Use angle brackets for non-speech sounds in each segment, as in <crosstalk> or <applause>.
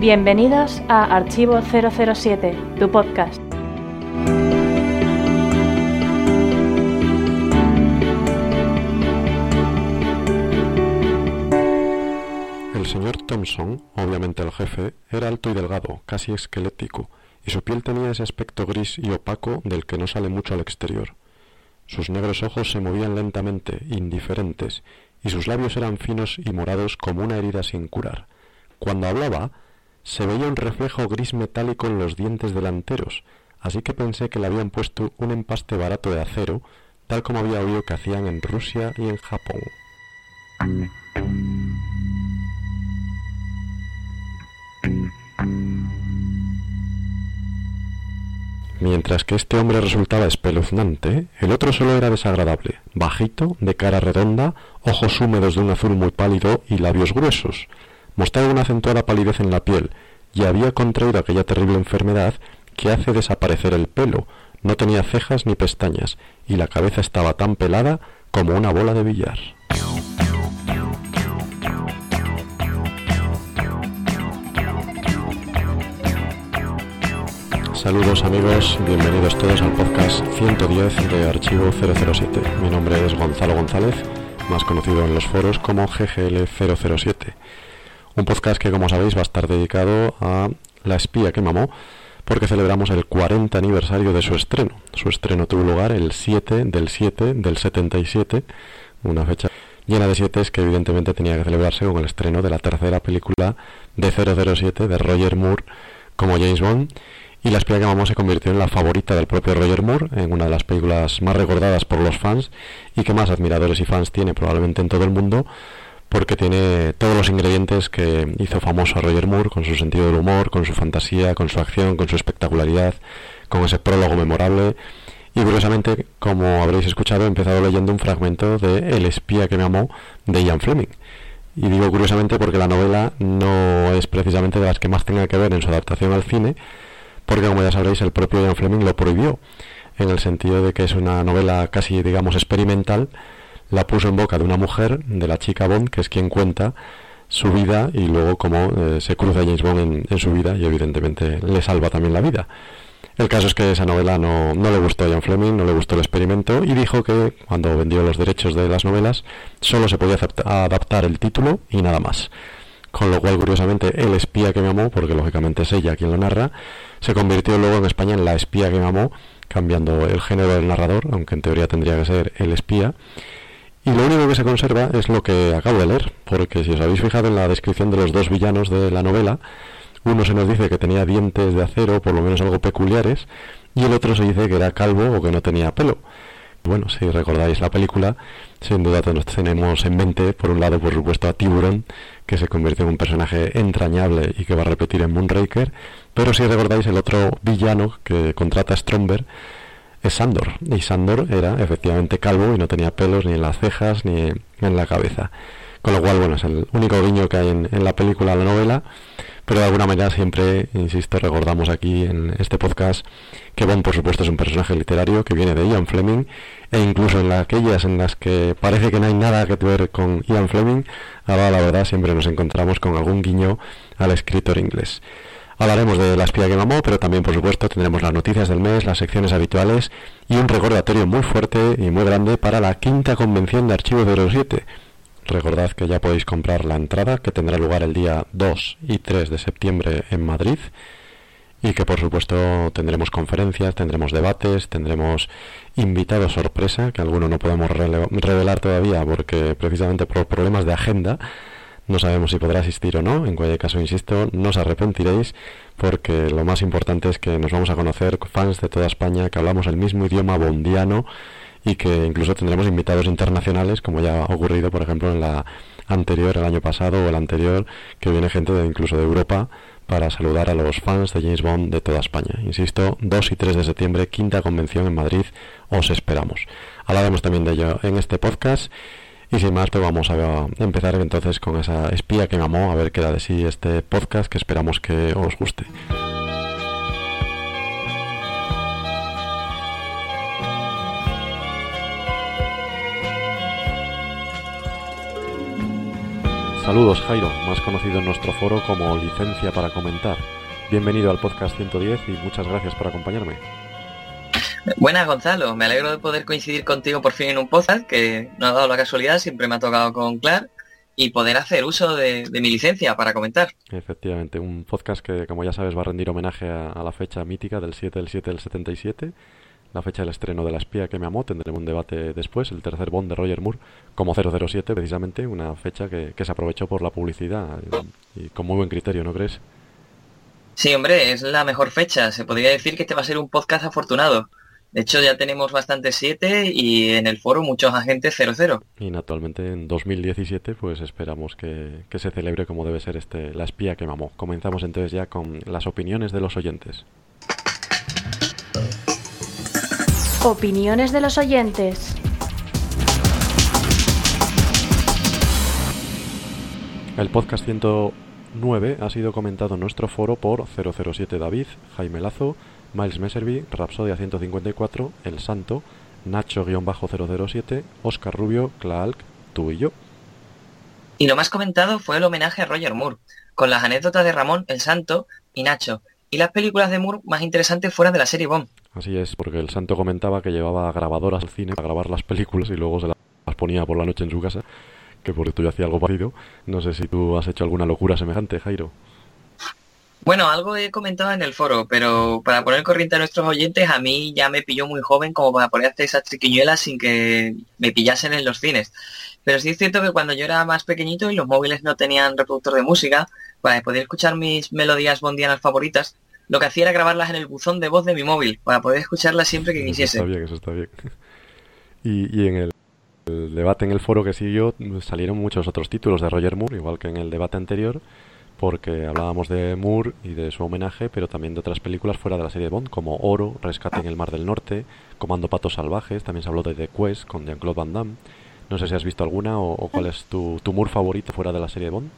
Bienvenidos a Archivo 007, tu podcast. El señor Thompson, obviamente el jefe, era alto y delgado, casi esquelético, y su piel tenía ese aspecto gris y opaco del que no sale mucho al exterior. Sus negros ojos se movían lentamente, indiferentes, y sus labios eran finos y morados como una herida sin curar. Cuando hablaba, se veía un reflejo gris metálico en los dientes delanteros, así que pensé que le habían puesto un empaste barato de acero, tal como había oído que hacían en Rusia y en Japón. Mientras que este hombre resultaba espeluznante, el otro solo era desagradable, bajito, de cara redonda, ojos húmedos de un azul muy pálido y labios gruesos. Mostraba una acentuada palidez en la piel, y había contraído aquella terrible enfermedad que hace desaparecer el pelo. No tenía cejas ni pestañas, y la cabeza estaba tan pelada como una bola de billar. Saludos amigos, bienvenidos todos al podcast 110 de Archivo 007. Mi nombre es Gonzalo González, más conocido en los foros como GGL007. Un podcast que como sabéis va a estar dedicado a La espía que mamó, porque celebramos el 40 aniversario de su estreno. Su estreno tuvo lugar el 7 del 7 del 77, una fecha llena de siete que evidentemente tenía que celebrarse con el estreno de la tercera película de 007 de Roger Moore como James Bond y La espía que mamó se convirtió en la favorita del propio Roger Moore, en una de las películas más recordadas por los fans y que más admiradores y fans tiene probablemente en todo el mundo, porque tiene todos los ingredientes que hizo famoso a Roger Moore, con su sentido del humor, con su fantasía, con su acción, con su espectacularidad, con ese prólogo memorable. Y curiosamente, como habréis escuchado, he empezado leyendo un fragmento de El espía que me amó de Ian Fleming. Y digo curiosamente porque la novela no es precisamente de las que más tenga que ver en su adaptación al cine, porque como ya sabréis el propio Ian Fleming lo prohibió, en el sentido de que es una novela casi digamos experimental, la puso en boca de una mujer, de la chica Bond, que es quien cuenta su vida y luego cómo eh, se cruza James Bond en, su vida y evidentemente le salva también la vida. El caso es que esa novela no, no, le gustó a Ian Fleming, no le gustó el experimento y dijo que cuando vendió los derechos de las novelas solo se podía adaptar el título y nada más. Con lo cual, curiosamente, el espía que me amó, porque lógicamente es ella quien lo narra, se convirtió luego en España en la espía que me amó, cambiando el género del narrador, aunque en teoría tendría que ser el espía. Y lo único que se conserva es lo que acabo de leer, porque si os habéis fijado en la descripción de los dos villanos de la novela, uno se nos dice que tenía dientes de acero, por lo menos algo peculiares, y el otro se dice que era calvo o que no tenía pelo. Bueno, si recordáis la película, sin duda nos tenemos en mente, por un lado, por supuesto, a Tiburon, que se convirtió en un personaje entrañable y que va a repetir en Moonraker, pero si recordáis el otro villano que contrata a Stromberg es Sandor, y Sandor era efectivamente calvo y no tenía pelos ni en las cejas ni en la cabeza. Con lo cual, bueno, es el único guiño que hay en, en la película, la novela, pero de alguna manera siempre, insisto, recordamos aquí en este podcast que Bond, por supuesto, es un personaje literario que viene de Ian Fleming, e incluso en aquellas en las que parece que no hay nada que ver con Ian Fleming, ahora la verdad siempre nos encontramos con algún guiño al escritor inglés. Hablaremos de la espía que mamó, pero también, por supuesto, tendremos las noticias del mes, las secciones habituales y un recordatorio muy fuerte y muy grande para la quinta convención de Archivo 07 Recordad que ya podéis comprar la entrada que tendrá lugar el día 2 y 3 de septiembre en Madrid y que por supuesto tendremos conferencias, tendremos debates, tendremos invitados sorpresa que algunos no podemos revelar todavía porque precisamente por problemas de agenda no sabemos si podrá asistir o no. En cualquier caso, insisto, no os arrepentiréis porque lo más importante es que nos vamos a conocer fans de toda España que hablamos el mismo idioma bondiano y que incluso tendremos invitados internacionales, como ya ha ocurrido, por ejemplo, en la anterior, el año pasado o el anterior, que viene gente de, incluso de Europa para saludar a los fans de James Bond de toda España. Insisto, 2 y 3 de septiembre, quinta convención en Madrid, os esperamos. Hablaremos también de ello en este podcast. Y sin más, pues vamos a empezar entonces con esa espía que me amó, a ver qué da de sí este podcast que esperamos que os guste. Saludos Jairo, más conocido en nuestro foro como Licencia para Comentar. Bienvenido al podcast 110 y muchas gracias por acompañarme. Buenas Gonzalo, me alegro de poder coincidir contigo por fin en un podcast que no ha dado la casualidad, siempre me ha tocado con Clark y poder hacer uso de, mi licencia para comentar. Efectivamente, un podcast que como ya sabes va a rendir homenaje a, a la fecha mítica del 7 del 7 del 77 la fecha del estreno de La espía que me amó. Tendremos un debate después, el tercer Bond de Roger Moore, como 007, precisamente, una fecha que, se aprovechó por la publicidad y, con muy buen criterio, ¿no crees? Sí, hombre, es la mejor fecha. Se podría decir que este va a ser un podcast afortunado. De hecho, ya tenemos bastante 7 y en el foro muchos agentes 00. Y naturalmente en 2017 pues esperamos que, que se celebre como debe ser este La espía que mamó. Comenzamos entonces ya con las opiniones de los oyentes. Opiniones de los oyentes. El podcast 109 ha sido comentado en nuestro foro por 007 David, Jaime Lazo, Miles Messervy, Rapsodia 154, El Santo, Nacho-007, Oscar Rubio, Klaalk, tú y yo. Y lo más comentado fue el homenaje a Roger Moore, con las anécdotas de Ramón, El Santo y Nacho, y las películas de Moore más interesantes fuera de la serie Bond. Así es, porque el santo comentaba que llevaba grabadoras al cine para grabar las películas y luego se las ponía por la noche en su casa, que por esto yo hacía algo parecido. No sé si tú has hecho alguna locura semejante, Jairo. Bueno, algo he comentado en el foro, pero para poner corriente a nuestros oyentes, a mí ya me pilló muy joven como para poder hacer esas triquiñuelas sin que me pillasen en los cines. Pero sí es cierto que cuando yo era más pequeñito y los móviles no tenían reproductor de música, para poder escuchar mis melodías bondianas favoritas, lo que hacía era grabarlas en el buzón de voz de mi móvil, para poder escucharlas siempre que quisiese. Eso está bien, eso está bien. Y, en el, debate en el foro que siguió salieron muchos otros títulos de Roger Moore, igual que en el debate anterior, porque hablábamos de Moore y de su homenaje, pero también de otras películas fuera de la serie de Bond, como Oro, Rescate en el Mar del Norte, Comando Patos Salvajes, también se habló de The Quest con Jean-Claude Van Damme. No sé si has visto alguna o, o cuál es tu, tu Moore favorito fuera de la serie de Bond.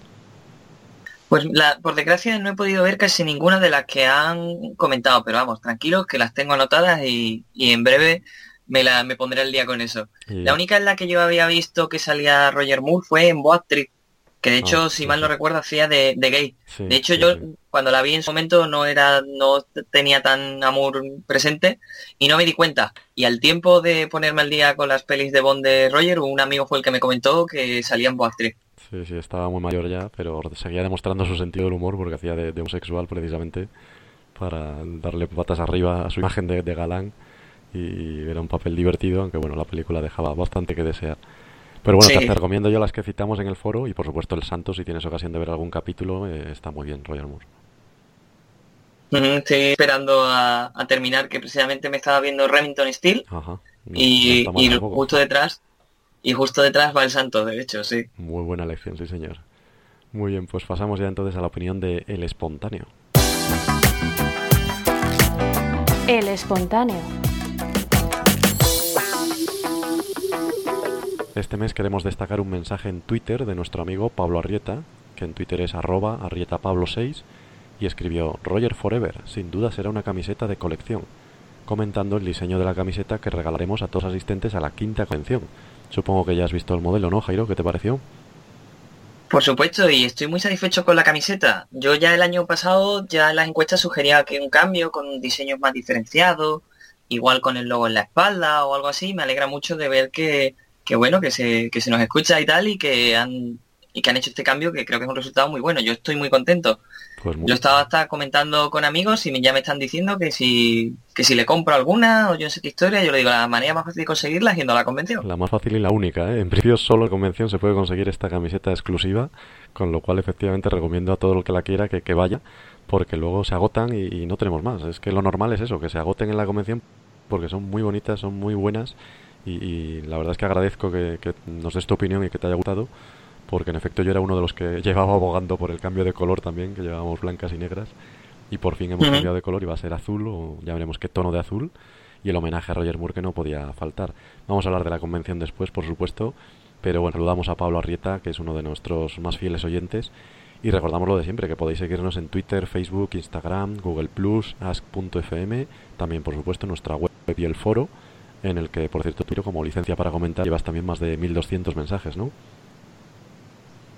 Pues por desgracia no he podido ver casi ninguna de las que han comentado, pero vamos, tranquilos que las tengo anotadas y, en breve me, la, me pondré al día con eso. La única en la que yo había visto que salía Roger Moore fue en Boat Trip, que de hecho, ah, si mal no recuerdo, hacía de, gay. de hecho, yo cuando la vi en su momento no era, no tenía tan amor presente y no me di cuenta. Y al tiempo de ponerme al día con las pelis de Bond de Roger, un amigo fue el que me comentó que salía en Boat Trip. Sí, sí, estaba muy mayor ya, pero seguía demostrando su sentido del humor porque hacía de, homosexual precisamente para darle patas arriba a su imagen de, galán y era un papel divertido, aunque bueno, la película dejaba bastante que desear. Pero bueno, te recomiendo yo las que citamos en el foro y por supuesto El Santo, si tienes ocasión de ver algún capítulo, eh, está muy bien, Roger Moore. Estoy esperando a, terminar, que precisamente me estaba viendo Remington Steel y, y justo detrás y justo detrás va el santo, de hecho, sí. Muy buena elección, sí, señor. Muy bien, pues pasamos ya entonces a la opinión de El Espontáneo. El Espontáneo. Este mes queremos destacar un mensaje en Twitter de nuestro amigo Pablo Arrieta, que en Twitter es arroba arrietapablo6, y escribió Roger Forever, sin duda será una camiseta de colección, comentando el diseño de la camiseta que regalaremos a todos asistentes a la quinta convención, Supongo que ya has visto el modelo, ¿no, Jairo? ¿Qué te pareció? Por supuesto, y estoy muy satisfecho con la camiseta. Yo ya el año pasado, ya en las encuestas sugería que un cambio con diseños más diferenciados, igual con el logo en la espalda o algo así. Me alegra mucho de ver que, que bueno, que se, que se nos escucha y tal, y que han y que han hecho este cambio que creo que es un resultado muy bueno. Yo estoy muy contento. Pues yo estaba hasta comentando con amigos y ya me están diciendo que si, que si le compro alguna o yo no sé qué historia, yo le digo, la manera más fácil de conseguirla es yendo a la convención. La más fácil y la única, ¿eh? En principio solo en convención se puede conseguir esta camiseta exclusiva, con lo cual efectivamente recomiendo a todo el que la quiera que, que vaya, porque luego se agotan y, no tenemos más. Es que lo normal es eso, que se agoten en la convención porque son muy bonitas, son muy buenas y, la verdad es que agradezco que, que nos des tu opinión y que te haya gustado porque en efecto yo era uno de los que <laughs> llevaba abogando por el cambio de color también, que llevábamos blancas y negras, y por fin hemos cambiado de color y va a ser azul, o ya veremos qué tono de azul, y el homenaje a Roger Moore que no podía faltar. Vamos a hablar de la convención después, por supuesto, pero bueno, saludamos a Pablo Arrieta, que es uno de nuestros más fieles oyentes, y recordamos lo de siempre, que podéis seguirnos en Twitter, Facebook, Instagram, Google Plus, Ask.fm, también por supuesto nuestra web y el foro, en el que, por cierto, tiro como licencia para comentar, llevas también más de 1200 mensajes, ¿no?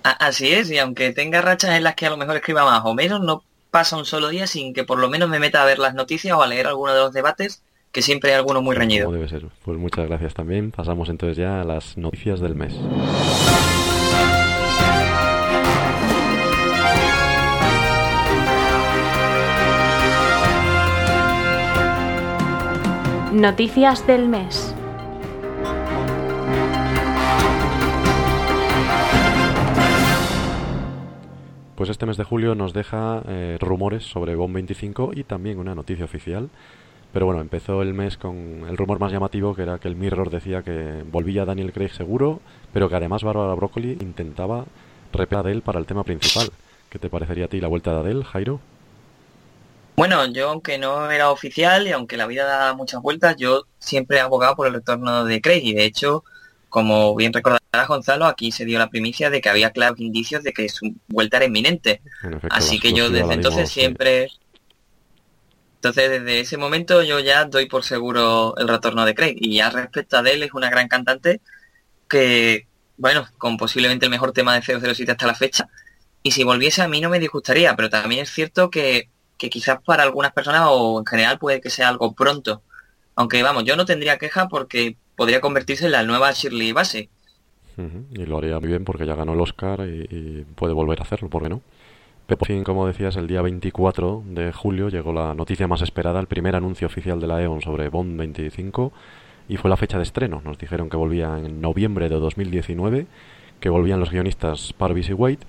Así es, y aunque tenga rachas en las que a lo mejor escriba más o menos, no pasa un solo día sin que por lo menos me meta a ver las noticias o a leer alguno de los debates, que siempre hay alguno muy reñido. debe ser. Pues muchas gracias también. Pasamos entonces ya a las noticias del mes. Noticias del mes. Pues este mes de julio nos deja eh, rumores sobre Bond 25 y también una noticia oficial. Pero bueno, empezó el mes con el rumor más llamativo que era que el Mirror decía que volvía Daniel Craig seguro, pero que además Barbara Broccoli intentaba repetir a él para el tema principal. ¿Qué te parecería a ti la vuelta de Adele, Jairo? Bueno, yo aunque no era oficial y aunque la vida da muchas vueltas, yo siempre he abogado por el retorno de Craig y de hecho, como bien recordará Gonzalo, aquí se dio la primicia de que había claros indicios de que su vuelta era inminente. Así que yo desde entonces siempre... Entonces desde ese momento yo ya doy por seguro el retorno de Craig. Y ya respecto a él es una gran cantante que, bueno, con posiblemente el mejor tema de 007 hasta la fecha. Y si volviese a mí no me disgustaría, pero también es cierto que que quizás para algunas personas o en general puede que sea algo pronto. Aunque vamos, yo no tendría queja porque podría convertirse en la nueva Shirley Base. Y lo haría muy bien porque ya ganó el Oscar y, puede volver a hacerlo, ¿por qué no? Pero por fin, como decías, el día 24 de julio llegó la noticia más esperada, el primer anuncio oficial de la E.ON sobre Bond 25 y fue la fecha de estreno. Nos dijeron que volvía en noviembre de 2019, que volvían los guionistas Parvis y Wade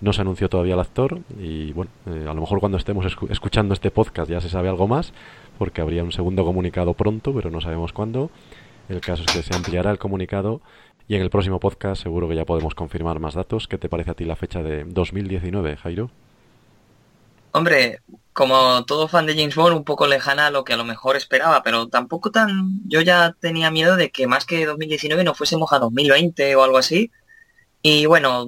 no se anunció todavía el actor y bueno, eh, a lo mejor cuando estemos escuchando este podcast ya se sabe algo más, porque habría un segundo comunicado pronto, pero no sabemos cuándo. El caso es que se ampliará el comunicado y en el próximo podcast seguro que ya podemos confirmar más datos. ¿Qué te parece a ti la fecha de 2019, Jairo? Hombre, como todo fan de James Bond, un poco lejana a lo que a lo mejor esperaba, pero tampoco tan... Yo ya tenía miedo de que más que 2019 no fuésemos a 2020 o algo así. Y bueno,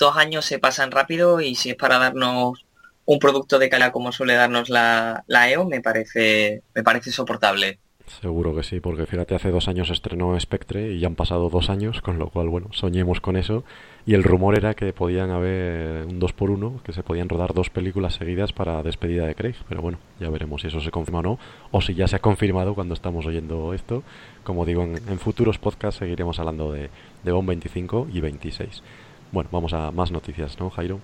dos años se pasan rápido y si es para darnos un producto de calidad como suele darnos la, la EO, me parece, me parece soportable. Seguro que sí, porque fíjate, hace dos años estrenó Spectre y ya han pasado dos años, con lo cual, bueno, soñemos con eso. Y el rumor era que podían haber un 2 por 1 que se podían rodar dos películas seguidas para despedida de Craig. Pero bueno, ya veremos si eso se confirma o no, o si ya se ha confirmado cuando estamos oyendo esto. Como digo, en, en futuros podcasts seguiremos hablando de, de BOM 25 y 26. Bueno, vamos a más noticias, ¿no, Jairo?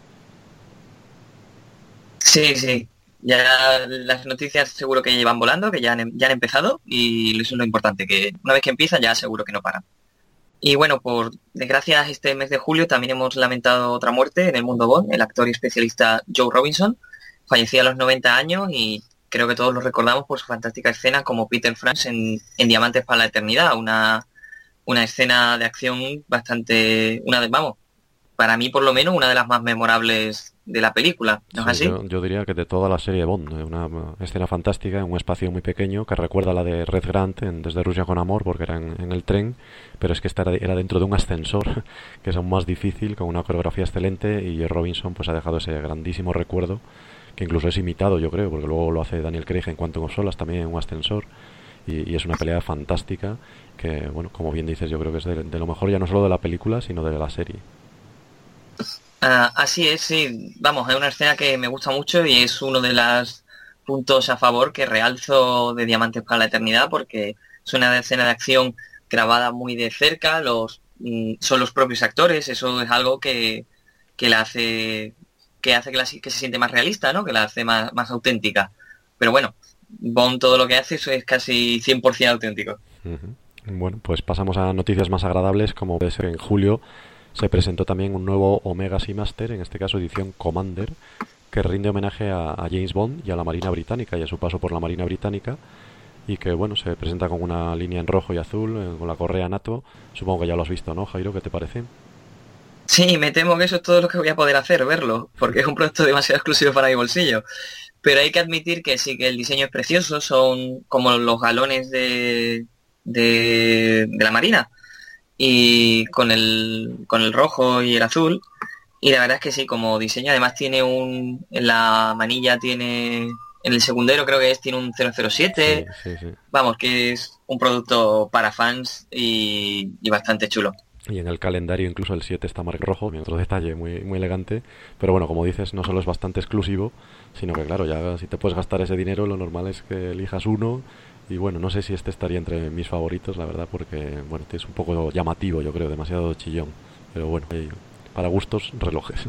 Sí, sí. Ya las noticias seguro que llevan volando, que ya han, ya han empezado y eso es lo importante, que una vez que empiezan ya seguro que no paran. Y bueno, por desgracia este mes de julio también hemos lamentado otra muerte en el mundo Bond, el actor y especialista Joe Robinson. Fallecía a los 90 años y creo que todos lo recordamos por su fantástica escena como Peter France en, en Diamantes para la Eternidad, una, una escena de acción bastante, una de, vamos, para mí por lo menos una de las más memorables de la película, ¿no es así? Yo, diría que de toda la serie Bond, eh, una escena fantástica en un espacio muy pequeño que recuerda a la de Red Grant en Desde Rusia con Amor porque era en, el tren, pero es que esta era, dentro de un ascensor <laughs> que es aún más difícil, con una coreografía excelente y Robinson pues ha dejado ese grandísimo recuerdo que incluso es imitado yo creo, porque luego lo hace Daniel Craig en Quantum of Solas también en un ascensor y, es una pelea fantástica que, bueno, como bien dices, yo creo que es de lo mejor ya no solo de la película, sino de la serie. Ah, así es, sí. Vamos, es una escena que me gusta mucho y es uno de los puntos a favor que realzo de Diamantes para la Eternidad porque es una escena de acción grabada muy de cerca, los mm, son los propios actores, eso es algo que, que la hace que hace que, que se siente más realista, ¿no? Que la hace más, más auténtica. Pero bueno, Bond todo lo que hace eso es casi 100% auténtico. Bueno, pues pasamos a noticias más agradables, como puede ser en julio se presentó también un nuevo Omega Seamaster, en este caso edición Commander, que rinde homenaje a, James Bond y a la Marina Británica y a su paso por la Marina Británica y que bueno se presenta con una línea en rojo y azul eh, con la correa NATO. Supongo que ya lo has visto, ¿no, Jairo? ¿Qué te parece? Sí, me temo que eso es todo lo que voy a poder hacer, verlo, porque es un producto demasiado <laughs> exclusivo para mi bolsillo. Pero hay que admitir que sí que el diseño es precioso, son como los galones de, de, de la Marina y con el, con el rojo y el azul. Y la verdad es que sí, como diseño, además tiene un, en la manilla tiene, en el segundero creo que es, tiene un 007. Vamos, que es un producto para fans y, bastante chulo. y en el calendario incluso el 7 está marcado rojo, otro detalle muy, muy elegante, pero bueno, como dices, no solo es bastante exclusivo, sino que claro, ya si te puedes gastar ese dinero, lo normal es que elijas uno y bueno, no sé si este estaría entre mis favoritos, la verdad, porque bueno, es un poco llamativo, yo creo, demasiado chillón, pero bueno, para gustos, relojes.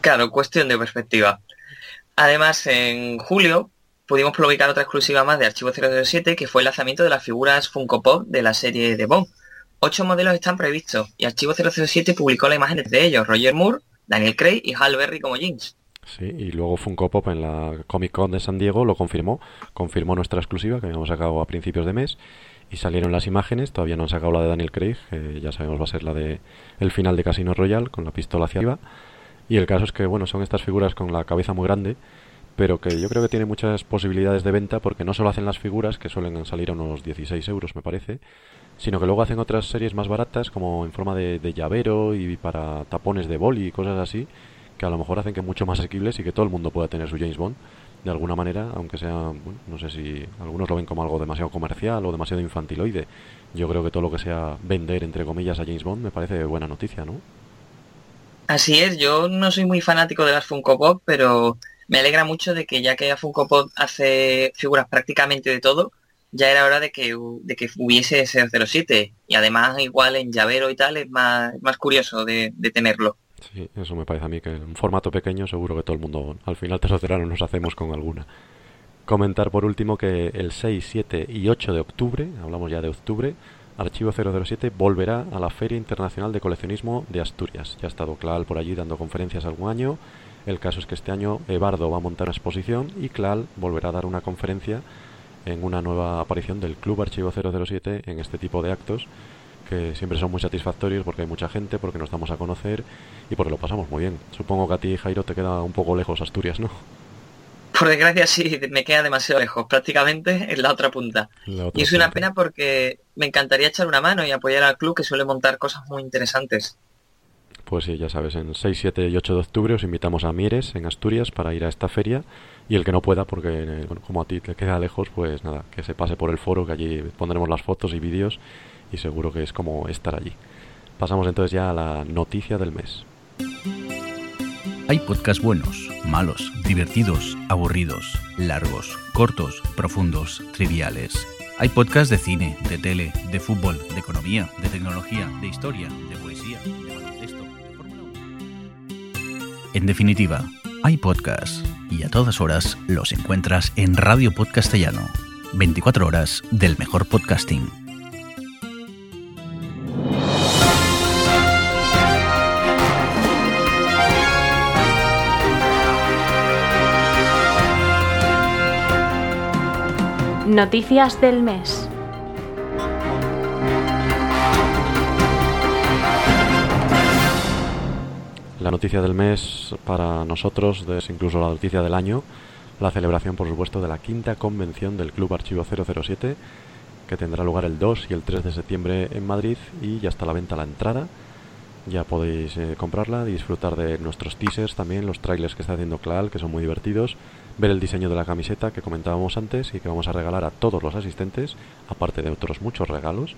Claro, cuestión de perspectiva. Además, en julio pudimos publicar otra exclusiva más de Archivo 007, que fue el lanzamiento de las figuras Funko Pop de la serie de Bond Ocho modelos están previstos y Archivo 007 publicó la imagen de ellos, Roger Moore, Daniel Craig y Hal Berry como Jinx. Sí, y luego Funko Pop en la Comic Con de San Diego lo confirmó, confirmó nuestra exclusiva que habíamos sacado a principios de mes y salieron las imágenes, todavía no han sacado la de Daniel Craig, que ya sabemos va a ser la de el final de Casino Royale con la pistola hacia arriba. Y el caso es que bueno, son estas figuras con la cabeza muy grande, pero que yo creo que tiene muchas posibilidades de venta porque no solo hacen las figuras, que suelen salir a unos 16 euros me parece, sino que luego hacen otras series más baratas como en forma de, llavero y para tapones de boli y cosas así que a lo mejor hacen que mucho más asequibles y que todo el mundo pueda tener su James Bond de alguna manera, aunque sea, no sé si algunos lo ven como algo demasiado comercial o demasiado infantiloide. Yo creo que todo lo que sea vender, entre comillas, a James Bond me parece buena noticia, ¿no? Así es, yo no soy muy fanático de las Funko Pop, pero me alegra mucho de que ya que Funko Pop hace figuras prácticamente de todo, ya era hora de que, de que hubiese ese 07 y además igual en llavero y tal es más, más curioso de, tenerlo. Sí, eso me parece a mí que en un formato pequeño seguro que todo el mundo al final terceranos nos hacemos con alguna. Comentar por último que el 6, 7 y 8 de octubre, hablamos ya de octubre, Archivo 007 volverá a la Feria Internacional de Coleccionismo de Asturias. Ya ha estado Clal por allí dando conferencias algún año. El caso es que este año Ebardo va a montar una exposición y Clal volverá a dar una conferencia en una nueva aparición del Club Archivo 007 en este tipo de actos que siempre son muy satisfactorios porque hay mucha gente, porque nos damos a conocer y porque lo pasamos muy bien. Supongo que a ti, Jairo, te queda un poco lejos Asturias, ¿no? Por desgracia sí, me queda demasiado lejos, prácticamente en la otra punta. y es una pena porque me encantaría echar una mano y apoyar al club que suele montar cosas muy interesantes. Pues sí, ya sabes, en 6, 7 y 8 de octubre os invitamos a Mieres, en Asturias, para ir a esta feria y el que no pueda, porque eh, como a ti te queda lejos, pues nada, que se pase por el foro, que allí pondremos las fotos y vídeos y seguro que es como estar allí. Pasamos entonces ya a la noticia del mes. Hay podcasts buenos, malos, divertidos, aburridos, largos, cortos, profundos, triviales. Hay podcasts de cine, de tele, de fútbol, de economía, de tecnología, de historia, de poesía, de baloncesto, de Fórmula 1. En definitiva, hay podcasts y a todas horas los encuentras en Radio Podcastellano. 24 horas del mejor podcasting. Noticias del mes. La noticia del mes para nosotros es incluso la noticia del año, la celebración por supuesto de la quinta convención del Club Archivo 007 que tendrá lugar el 2 y el 3 de septiembre en Madrid y ya está a la venta la entrada. Ya podéis eh, comprarla disfrutar de nuestros teasers también, los trailers que está haciendo Clal, que son muy divertidos, ver el diseño de la camiseta que comentábamos antes y que vamos a regalar a todos los asistentes, aparte de otros muchos regalos,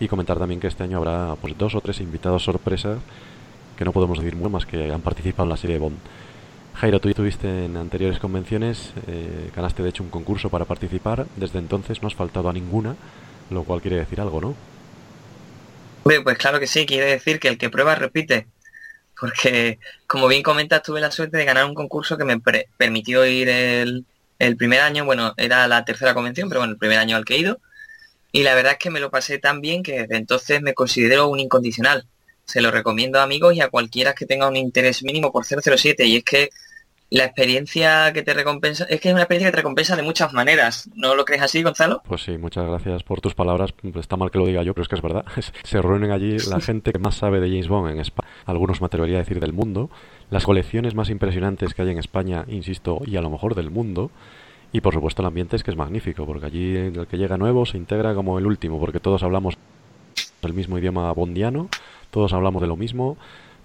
y comentar también que este año habrá pues dos o tres invitados sorpresas que no podemos decir más que han participado en la serie Bond. Jairo, tú estuviste en anteriores convenciones, eh, ganaste de hecho un concurso para participar, desde entonces no has faltado a ninguna, lo cual quiere decir algo, ¿no? Pues claro que sí, quiere decir que el que prueba repite, porque como bien comentas tuve la suerte de ganar un concurso que me permitió ir el, el primer año, bueno, era la tercera convención, pero bueno, el primer año al que he ido, y la verdad es que me lo pasé tan bien que desde entonces me considero un incondicional. Se lo recomiendo a amigos y a cualquiera que tenga un interés mínimo por 007 y es que la experiencia que te recompensa, es que es una experiencia que te recompensa de muchas maneras. ¿No lo crees así, Gonzalo? Pues sí, muchas gracias por tus palabras. Está mal que lo diga yo, pero es que es verdad. <laughs> Se reúnen allí <laughs> la gente que más sabe de James Bond en España. Algunos me atrevería a decir del mundo. Las colecciones más impresionantes que hay en España, insisto, y a lo mejor del mundo. Y por supuesto el ambiente es que es magnífico, porque allí el que llega nuevo se integra como el último, porque todos hablamos el mismo idioma bondiano todos hablamos de lo mismo,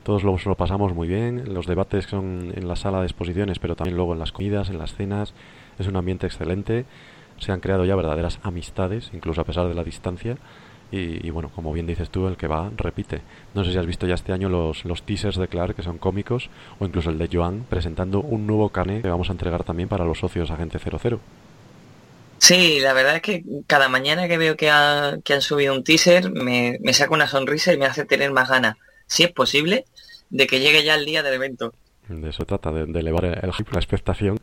todos lo, pasamos muy bien, los debates son en la sala de exposiciones, pero también luego en las comidas, en las cenas, es un ambiente excelente, se han creado ya verdaderas amistades, incluso a pesar de la distancia, Y, bueno, como bien dices tú, el que va repite. No sé si has visto ya este año los, los teasers de Clark, que son cómicos, o incluso el de Joan, presentando un nuevo carnet que vamos a entregar también para los socios Agente 00. Sí, la verdad es que cada mañana que veo que, han subido un teaser me, saca una sonrisa y me hace tener más ganas, si es posible, de que llegue ya el día del evento. De eso trata, de, elevar el la expectación.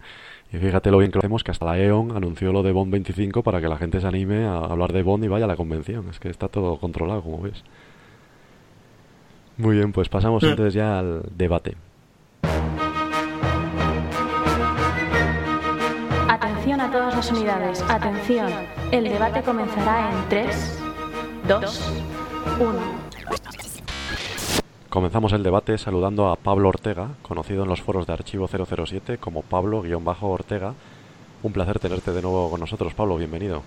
Y fíjate lo bien que lo hacemos, que hasta la E.ON anunció lo de Bond 25 para que la gente se anime a hablar de Bond y vaya a la convención. Es que está todo controlado, como ves. Muy bien, pues pasamos mm. entonces ya al debate. Atención a todas las unidades, atención. El debate comenzará en 3, 2, 1. Comenzamos el debate saludando a Pablo Ortega, conocido en los foros de Archivo 007 como Pablo-Ortega. Un placer tenerte de nuevo con nosotros, Pablo, bienvenido.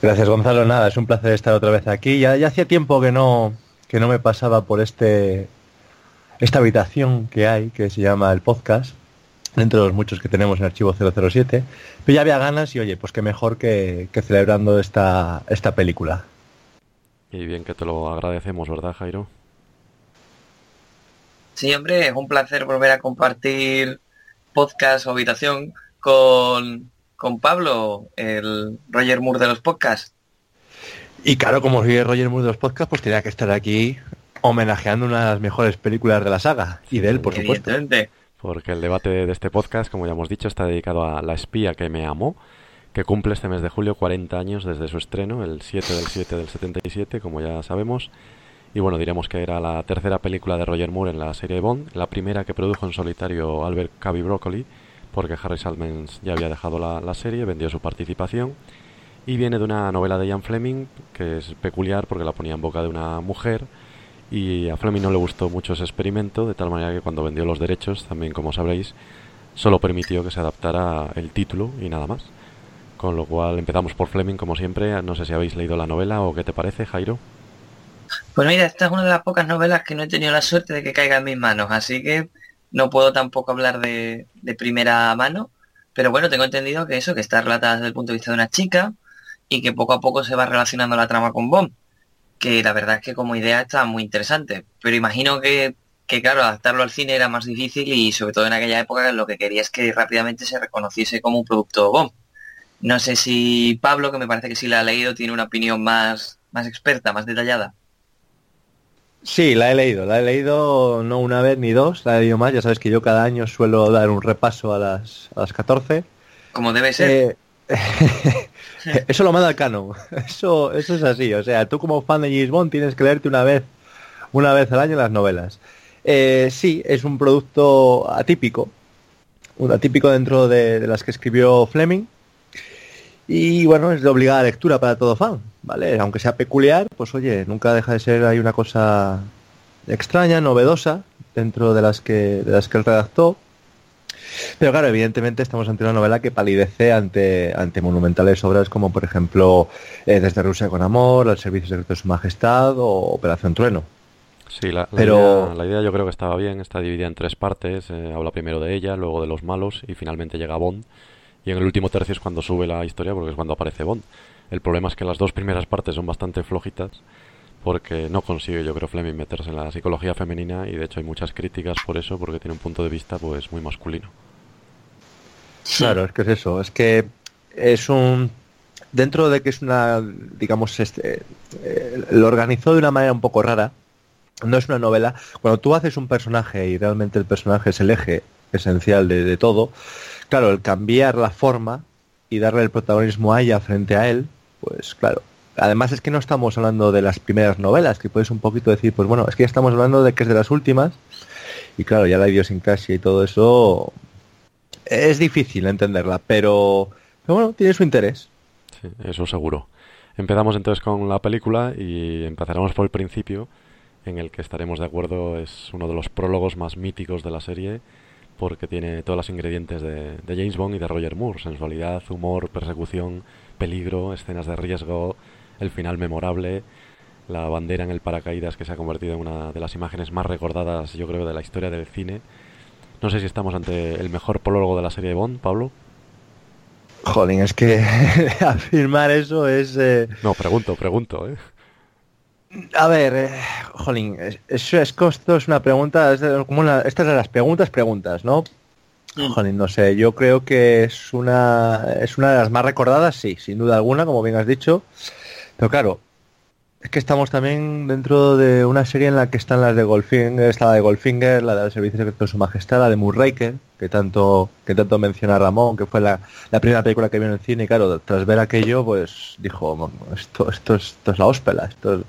Gracias, Gonzalo. Nada, es un placer estar otra vez aquí. Ya, ya hacía tiempo que no, que no me pasaba por este esta habitación que hay, que se llama el podcast, dentro de los muchos que tenemos en Archivo 007. Pero ya había ganas y oye, pues qué mejor que, que celebrando esta, esta película. Y bien que te lo agradecemos, ¿verdad, Jairo? Sí, hombre, es un placer volver a compartir podcast o habitación con, Pablo, el Roger Moore de los podcasts. Y claro, como soy Roger Moore de los podcasts, pues tenía que estar aquí homenajeando una de las mejores películas de la saga. Y de él, por supuesto. Porque el debate de este podcast, como ya hemos dicho, está dedicado a La espía que me amó, que cumple este mes de julio 40 años desde su estreno, el 7 del 7 del 77, como ya sabemos. Y bueno, diremos que era la tercera película de Roger Moore en la serie Bond, la primera que produjo en solitario Albert Cavi Broccoli, porque Harry Salmons ya había dejado la, serie, vendió su participación. Y viene de una novela de Ian Fleming, que es peculiar porque la ponía en boca de una mujer. Y a Fleming no le gustó mucho ese experimento, de tal manera que cuando vendió los derechos, también como sabréis, solo permitió que se adaptara el título y nada más. Con lo cual empezamos por Fleming como siempre. No sé si habéis leído la novela o qué te parece, Jairo. Pues mira, esta es una de las pocas novelas que no he tenido la suerte de que caiga en mis manos, así que no puedo tampoco hablar de, primera mano, pero bueno, tengo entendido que eso, que está relatada desde el punto de vista de una chica y que poco a poco se va relacionando la trama con Bond, que la verdad es que como idea está muy interesante, pero imagino que, que claro, adaptarlo al cine era más difícil y sobre todo en aquella época lo que quería es que rápidamente se reconociese como un producto Bond. No sé si Pablo, que me parece que sí la ha leído, tiene una opinión más, más experta, más detallada. Sí, la he leído, la he leído no una vez ni dos, la he leído más, ya sabes que yo cada año suelo dar un repaso a las, a las 14. Como debe ser. Eh, <laughs> eso lo manda el canon, <laughs> eso, eso es así, o sea, tú como fan de James Bond tienes que leerte una vez, una vez al año las novelas. Eh, sí, es un producto atípico, un atípico dentro de las que escribió Fleming, y bueno, es de obligada lectura para todo fan, ¿vale? Aunque sea peculiar, pues oye, nunca deja de ser hay una cosa extraña, novedosa, dentro de las que, de las que él redactó. Pero claro, evidentemente estamos ante una novela que palidece ante, ante monumentales obras como por ejemplo eh, Desde Rusia con Amor, El Servicio Secreto de Su Majestad o Operación Trueno. Sí, la, Pero... idea, la idea yo creo que estaba bien, está dividida en tres partes, eh, habla primero de ella, luego de los malos y finalmente llega Bond y en el último tercio es cuando sube la historia porque es cuando aparece Bond. El problema es que las dos primeras partes son bastante flojitas porque no consigue yo creo Fleming meterse en la psicología femenina y de hecho hay muchas críticas por eso porque tiene un punto de vista pues muy masculino. Claro, es que es eso, es que es un dentro de que es una digamos este eh, lo organizó de una manera un poco rara. No es una novela. Cuando tú haces un personaje y realmente el personaje es el eje esencial de todo, claro, el cambiar la forma y darle el protagonismo a ella frente a él, pues claro. Además es que no estamos hablando de las primeras novelas, que puedes un poquito decir, pues bueno, es que estamos hablando de que es de las últimas, y claro, ya la idiosincrasia y todo eso es difícil entenderla, pero, pero bueno, tiene su interés. Sí, eso seguro. Empezamos entonces con la película y empezaremos por el principio, en el que estaremos de acuerdo, es uno de los prólogos más míticos de la serie porque tiene todos los ingredientes de, James Bond y de Roger Moore, sensualidad, humor, persecución, peligro, escenas de riesgo, el final memorable, la bandera en el paracaídas que se ha convertido en una de las imágenes más recordadas, yo creo, de la historia del cine. No sé si estamos ante el mejor prólogo de la serie de Bond, Pablo. Joder, es que <laughs> afirmar eso es... Eh, no, pregunto, pregunto, ¿eh? A ver, eh, jolín, eso es costo, es una pregunta, es como una, estas de las preguntas, preguntas, ¿no? Mm. Jolín, no sé, yo creo que es una, es una de las más recordadas, sí, sin duda alguna, como bien has dicho. Pero claro, es que estamos también dentro de una serie en la que están las de Goldfinger, está la de Goldfinger, la del Servicio Secreto de Su Majestad, la de Moonraker, que tanto, que tanto menciona Ramón, que fue la, primera película que vio en el cine, y claro, tras ver aquello, pues dijo, esto, esto, esto es la hóspeda, esto es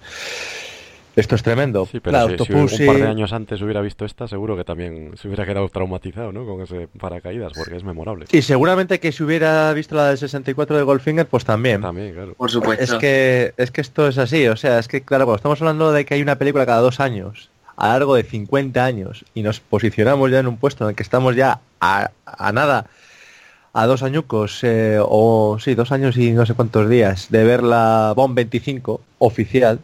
esto es tremendo. Sí, pero si, un par de años antes hubiera visto esta, seguro que también se hubiera quedado traumatizado, ¿no? Con ese paracaídas, porque es memorable. Y seguramente que si hubiera visto la del 64 de Goldfinger, pues también. También, claro. Por supuesto. Es que, es que esto es así, o sea, es que, claro, cuando estamos hablando de que hay una película cada dos años, a lo largo de 50 años, y nos posicionamos ya en un puesto en el que estamos ya a, nada a dos añucos, eh, o sí, dos años y no sé cuántos días, de ver la BOM 25 oficial,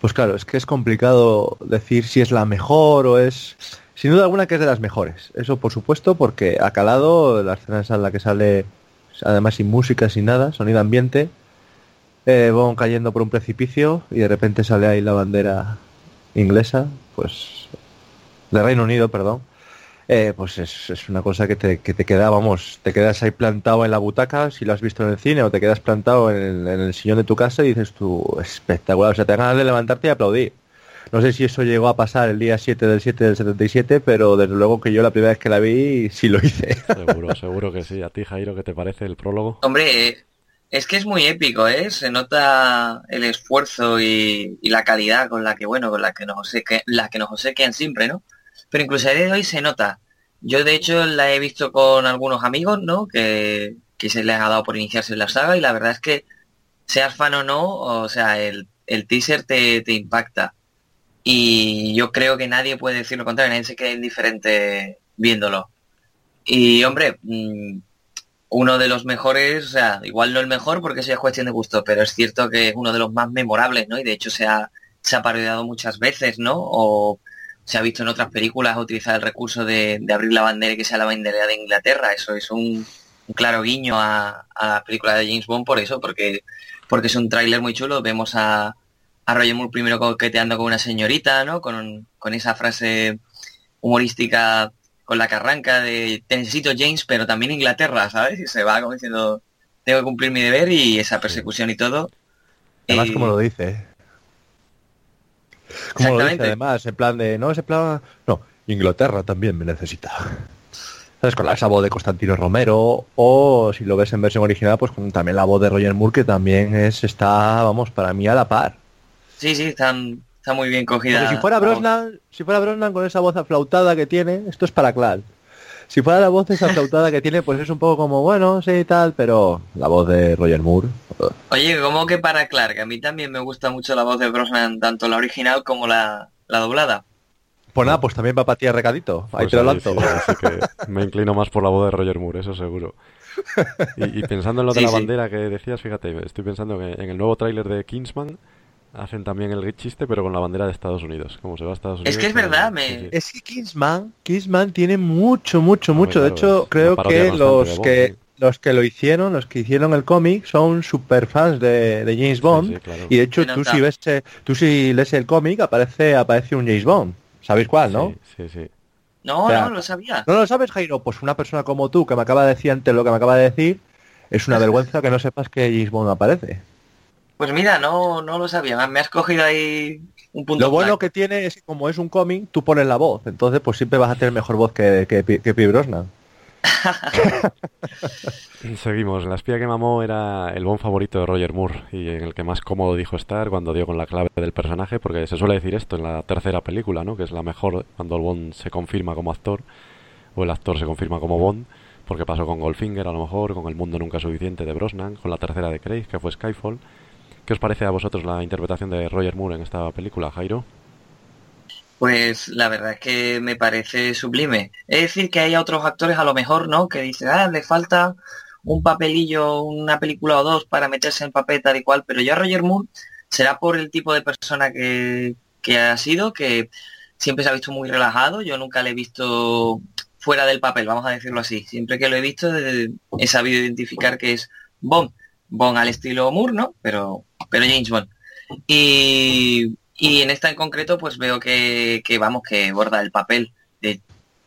pues claro, es que es complicado decir si es la mejor o es... Sin duda alguna que es de las mejores. Eso por supuesto porque ha calado la escena en la que sale, además sin música, sin nada, sonido ambiente, eh, cayendo por un precipicio y de repente sale ahí la bandera inglesa, pues de Reino Unido, perdón, eh, pues es, una cosa que te, que te queda, vamos, te quedas ahí plantado en la butaca, si lo has visto en el cine, o te quedas plantado en el, sillón de tu casa y dices tú, espectacular, o sea, te ganas de levantarte y aplaudir. No sé si eso llegó a pasar el día 7 del 7 del 77, pero desde luego que yo la primera vez que la vi sí lo hice. <laughs> Seguro, seguro que sí. ¿A ti, Jairo, qué te parece el prólogo? Hombre, es que es muy épico, ¿eh? Se nota el esfuerzo y, la calidad con la que, bueno, con la que nos que la que nos obsequian siempre, ¿no? Pero incluso a día de hoy se nota. Yo de hecho la he visto con algunos amigos, ¿no? Que, se les ha dado por iniciarse en la saga y la verdad es que seas fan o no, o sea, el, teaser te, impacta. Y yo creo que nadie puede decir lo contrario, nadie se queda indiferente viéndolo. Y hombre, mm, uno de los mejores, o sea, igual no el mejor porque sea cuestión de gusto, pero es cierto que es uno de los más memorables, ¿no? Y de hecho se ha, se ha parodiado muchas veces, ¿no? Se ha visto en otras películas utilizar el recurso de, abrir la bandera y que sea la bandera de Inglaterra. Eso es un, claro guiño a, la película de James Bond por eso, porque, porque es un tráiler muy chulo. Vemos a, a Roger Moore primero coqueteando con una señorita, ¿no? Con, esa frase humorística con la que arranca de te necesito James, pero también Inglaterra, ¿sabes? Y se va como diciendo tengo que cumplir mi deber y esa persecución y todo. Además, como lo dice, como lo dice además, en plan de, no, ese plan, no, Inglaterra también me necesita. ¿Sabes? Con esa voz de Constantino Romero, o si lo ves en versión original, pues con también la voz de Roger Moore, que también es, está, vamos, para mí a la par. Sí, sí, está, está muy bien cogida. si fuera Brosnan, si fuera Brosnan con esa voz aflautada que tiene, esto es para Clark. Si fuera la voz esa flautada que tiene, pues es un poco como, bueno, sí, tal, pero la voz de Roger Moore. Oye, como que para Clark, a mí también me gusta mucho la voz de Brosnan, tanto la original como la, doblada. Pues nada, pues también va para ti a recadito. Ahí pues te lo lanzo. me inclino más por la voz de Roger Moore, eso seguro. Y, pensando en lo <laughs> de la bandera que decías, fíjate, estoy pensando que en el nuevo tráiler de Kingsman hacen también el chiste, pero con la bandera de Estados Unidos. Como se va a Estados Unidos. Es que es verdad, me... es que Kingsman, Kingsman tiene mucho, mucho, mucho. de hecho, creo que los que los que lo hicieron, los que hicieron el cómic, son super fans de, James Bond. Y de hecho, tú si ves, eh, tú si lees el cómic, aparece, aparece un James Bond. ¿Sabéis cuál, no? Sí, sí. No, no lo sabía. ¿No lo sabes, Jairo? Pues una persona como tú, que me acaba de decir antes lo que me acaba de decir, es una <laughs> vergüenza que no sepas que James Bond aparece. Pues mira, no, no lo sabía, me has cogido ahí un punto. Lo bueno que tiene es que como es un cómic, tú pones la voz, entonces pues siempre vas a tener mejor voz que, que, que <laughs> Seguimos. La espía que mamó era el buen favorito de Roger Moore y en el que más cómodo dijo estar cuando dio con la clave del personaje, porque se suele decir esto en la tercera película, ¿no? Que es la mejor cuando el Bond se confirma como actor o el actor se confirma como Bond, porque pasó con Goldfinger a lo mejor, con El mundo nunca suficiente de Brosnan, con la tercera de Craig, que fue Skyfall ¿Qué os parece a vosotros la interpretación de Roger Moore en esta película, Jairo? Pues la verdad es que me parece sublime. Es decir, que hay otros actores a lo mejor, ¿no? Que dicen, ah, le falta un papelillo, una película o dos para meterse en papel tal y cual, pero ya Roger Moore será por el tipo de persona que, que ha sido, que siempre se ha visto muy relajado, yo nunca le he visto fuera del papel, vamos a decirlo así. Siempre que lo he visto he sabido identificar que es Bond. Bond al estilo Moore, ¿no? Pero, pero James Bond. Y, en esta en concreto, pues veo que, vamos, que borda el papel. De,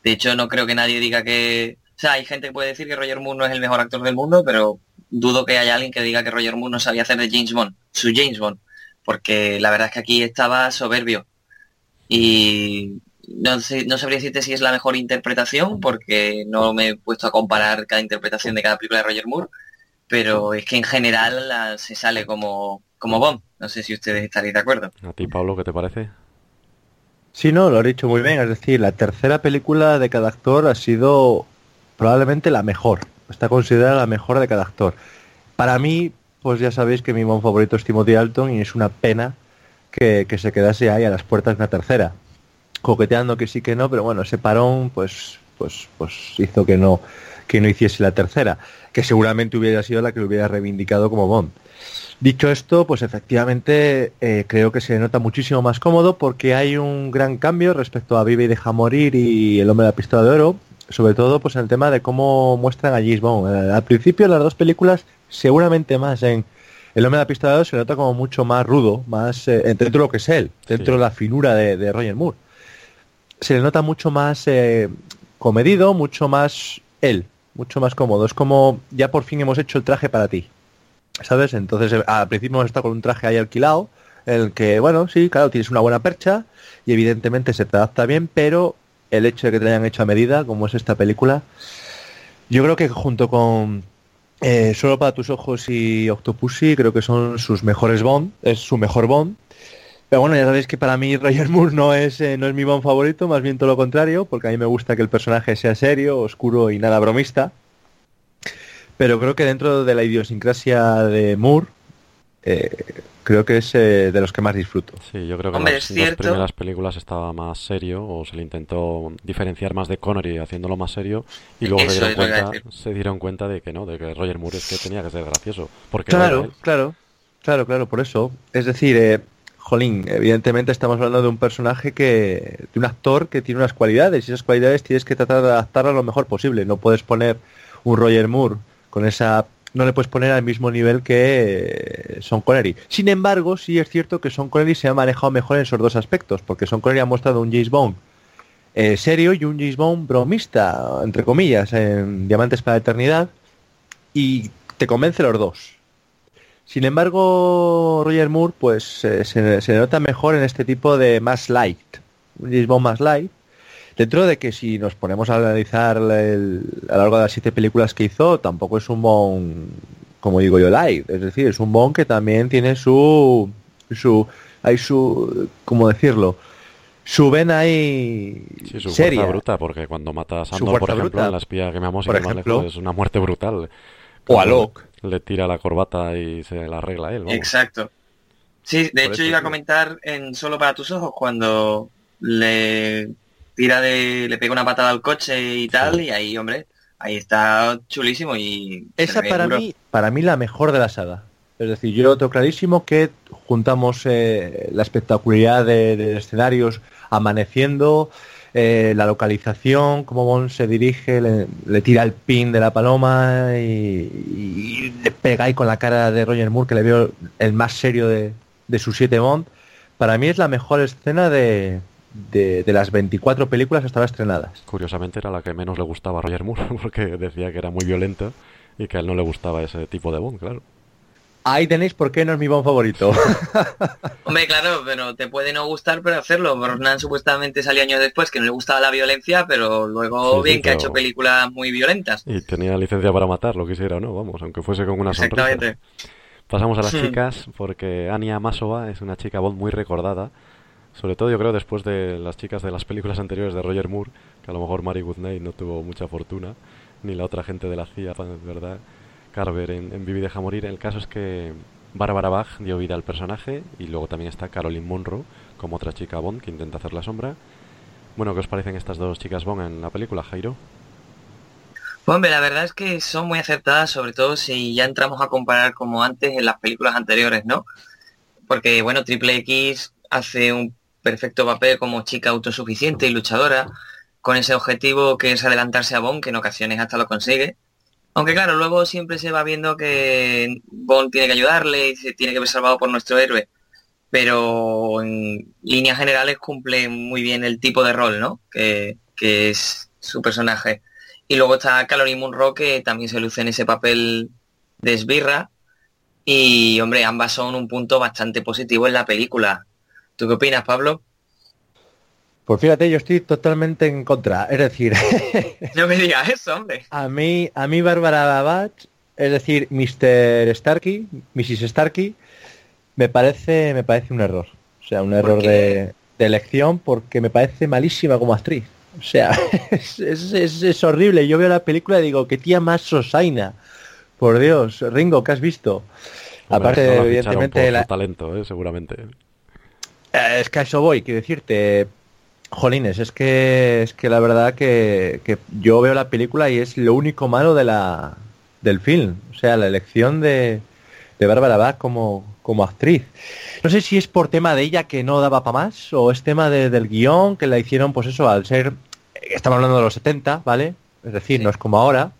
hecho, no creo que nadie diga que... O sea, hay gente que puede decir que Roger Moore no es el mejor actor del mundo, pero dudo que haya alguien que diga que Roger Moore no sabía hacer de James Bond, su James Bond, porque la verdad es que aquí estaba soberbio. Y no, sé, no sabría decirte si es la mejor interpretación, porque no me he puesto a comparar cada interpretación de cada película de Roger Moore, pero es que en general se sale como, como Bond. No sé si ustedes estaréis de acuerdo. ¿A ti, Pablo, qué te parece? Sí, no, lo he dicho muy bien. Es decir, la tercera película de cada actor ha sido probablemente la mejor. Está considerada la mejor de cada actor. Para mí, pues ya sabéis que mi Bond favorito es Timothy Alton y es una pena que, que se quedase ahí a las puertas de una tercera coqueteando que sí que no, pero bueno, ese parón pues, pues, pues hizo que no, que no hiciese la tercera, que seguramente hubiera sido la que lo hubiera reivindicado como Bond. Dicho esto, pues efectivamente eh, creo que se nota muchísimo más cómodo porque hay un gran cambio respecto a Vive y deja morir y El hombre de la pistola de oro, sobre todo pues en el tema de cómo muestran a James Bond. Eh, al principio las dos películas, seguramente más en El hombre de la pistola de oro se nota como mucho más rudo, más eh, dentro de lo que es él, dentro de la finura de Roger Moore se le nota mucho más eh, comedido, mucho más él, mucho más cómodo. Es como ya por fin hemos hecho el traje para ti. ¿Sabes? Entonces eh, al principio hemos estado con un traje ahí alquilado, el que, bueno, sí, claro, tienes una buena percha y evidentemente se te adapta bien, pero el hecho de que te hayan hecho a medida, como es esta película, yo creo que junto con eh, Solo para tus ojos y Octopussy, creo que son sus mejores Bond, es su mejor Bond. Pero bueno, ya sabéis que para mí Roger Moore no es, eh, no es mi Bond favorito, más bien todo lo contrario, porque a mí me gusta que el personaje sea serio, oscuro y nada bromista. Pero creo que dentro de la idiosincrasia de Moore, eh, creo que es eh, de los que más disfruto. Sí, yo creo que en las dos primeras películas estaba más serio, o se le intentó diferenciar más de Connery haciéndolo más serio, y luego se dieron, cuenta, se dieron cuenta de que no, de que Roger Moore es que tenía que ser gracioso. Porque claro, claro, claro, claro, por eso. Es decir, jolín, evidentemente estamos hablando de un personaje que, de un actor que tiene unas cualidades y esas cualidades tienes que tratar de adaptarlas lo mejor posible. No puedes poner un Roger Moore con esa, no le puedes poner al mismo nivel que Son Connery. Sin embargo, sí es cierto que Son Connery se ha manejado mejor en esos dos aspectos, porque Son Connery ha mostrado un James Bond eh, serio y un James Bond bromista, entre comillas, en Diamantes para la Eternidad, y te convence los dos. Sin embargo, Roger Moore pues eh, se, nota mejor en este tipo de más light, un James más light, dentro de que si nos ponemos a analizar a lo largo de las siete películas que hizo, tampoco es un Bond, como digo yo, light, es decir, es un Bond que también tiene su, su, hay su, ¿cómo decirlo? su vena ahí sí, su seria. bruta, porque cuando mata a Sandor, por ejemplo, en la espía que me amo, es una muerte brutal. O a Locke le tira la corbata y se la arregla él. Exacto. Sí, de hecho iba a comentar en Solo para tus ojos cuando le tira de, le pega una patada al coche y tal, y ahí, hombre, ahí está chulísimo y... Esa para mí, para mí la mejor de la saga. Es decir, yo lo tengo clarísimo que juntamos eh, la espectacularidad de escenarios amaneciendo, eh, la localización, cómo Bond se dirige, le, tira el pin de la paloma y, le pega ahí con la cara de Roger Moore, que le veo el más serio de, de sus siete Bond. Para mí es la mejor escena de, de, las 24 películas hasta las estrenadas. Curiosamente era la que menos le gustaba a Roger Moore, <laughs> porque decía que era muy violenta y que a él no le gustaba ese tipo de Bond, claro. Ahí tenéis por qué no es mi Bond favorito. <laughs> Hombre, claro, pero te puede no gustar, pero hacerlo. Brosnan supuestamente salió años después que no le gustaba la violencia, pero luego bien que ha hecho películas muy violentas. Y tenía licencia para matar, lo quisiera o no, vamos, aunque fuese con una sonrisa. Pasamos a las hmm. chicas, porque Anya Masova es una chica Bond muy recordada. Sobre todo yo creo después de las chicas de las películas anteriores de Roger Moore, que a lo mejor Mary Goodnight no tuvo mucha fortuna, ni la otra gente de la CIA, ¿verdad? Carver en, en Vivi deja morir. El caso es que Barbara Bach dio vida al personaje y luego también está Caroline Monroe como otra chica Bond que intenta hacer la sombra. Bueno, ¿qué os parecen estas dos chicas Bond en la película, Jairo? Hombre, la verdad es que son muy acertadas, sobre todo si ya entramos a comparar como antes en las películas anteriores, ¿no? Porque, bueno, Triple X hace un perfecto papel como chica autosuficiente y luchadora, con ese objetivo que es adelantarse a Bond, que en ocasiones hasta lo consigue. Aunque claro, luego siempre se va viendo que Bond tiene que ayudarle y se tiene que ver salvado por nuestro héroe. pero en líneas generales cumple muy bien el tipo de rol, ¿no? Que, es su personaje. Y luego está Caroline Munro, que también se luce en ese papel de esbirra. Y, hombre, ambas son un punto bastante positivo en la película. ¿Tú qué opinas, Pablo? Pues fíjate, yo estoy totalmente en contra. Es decir, <laughs> no me digas eso, hombre. A mí, a mí Bárbara Babach, es decir, Mr. Starkey, Mrs. Starkey, me parece, me parece un error. O sea, un error de, elección porque me parece malísima como actriz. O sea, <laughs> es, horrible. Yo veo la película y digo, qué tía más sosaina. Por Dios, Ringo, ¿qué has visto? Aparte, evidentemente... la... talento, ¿eh? seguramente. Eh, es que a eso voy, quiero decirte, Jolines, es que es que la verdad que, yo veo la película y es lo único malo de la del film. O sea, la elección de, de Bárbara Bach como, como actriz. No sé si es por tema de ella que no daba para más o es tema del guion que la hicieron, pues eso, al ser... Estamos hablando de los 70, ¿vale? Es decir, no es como ahora.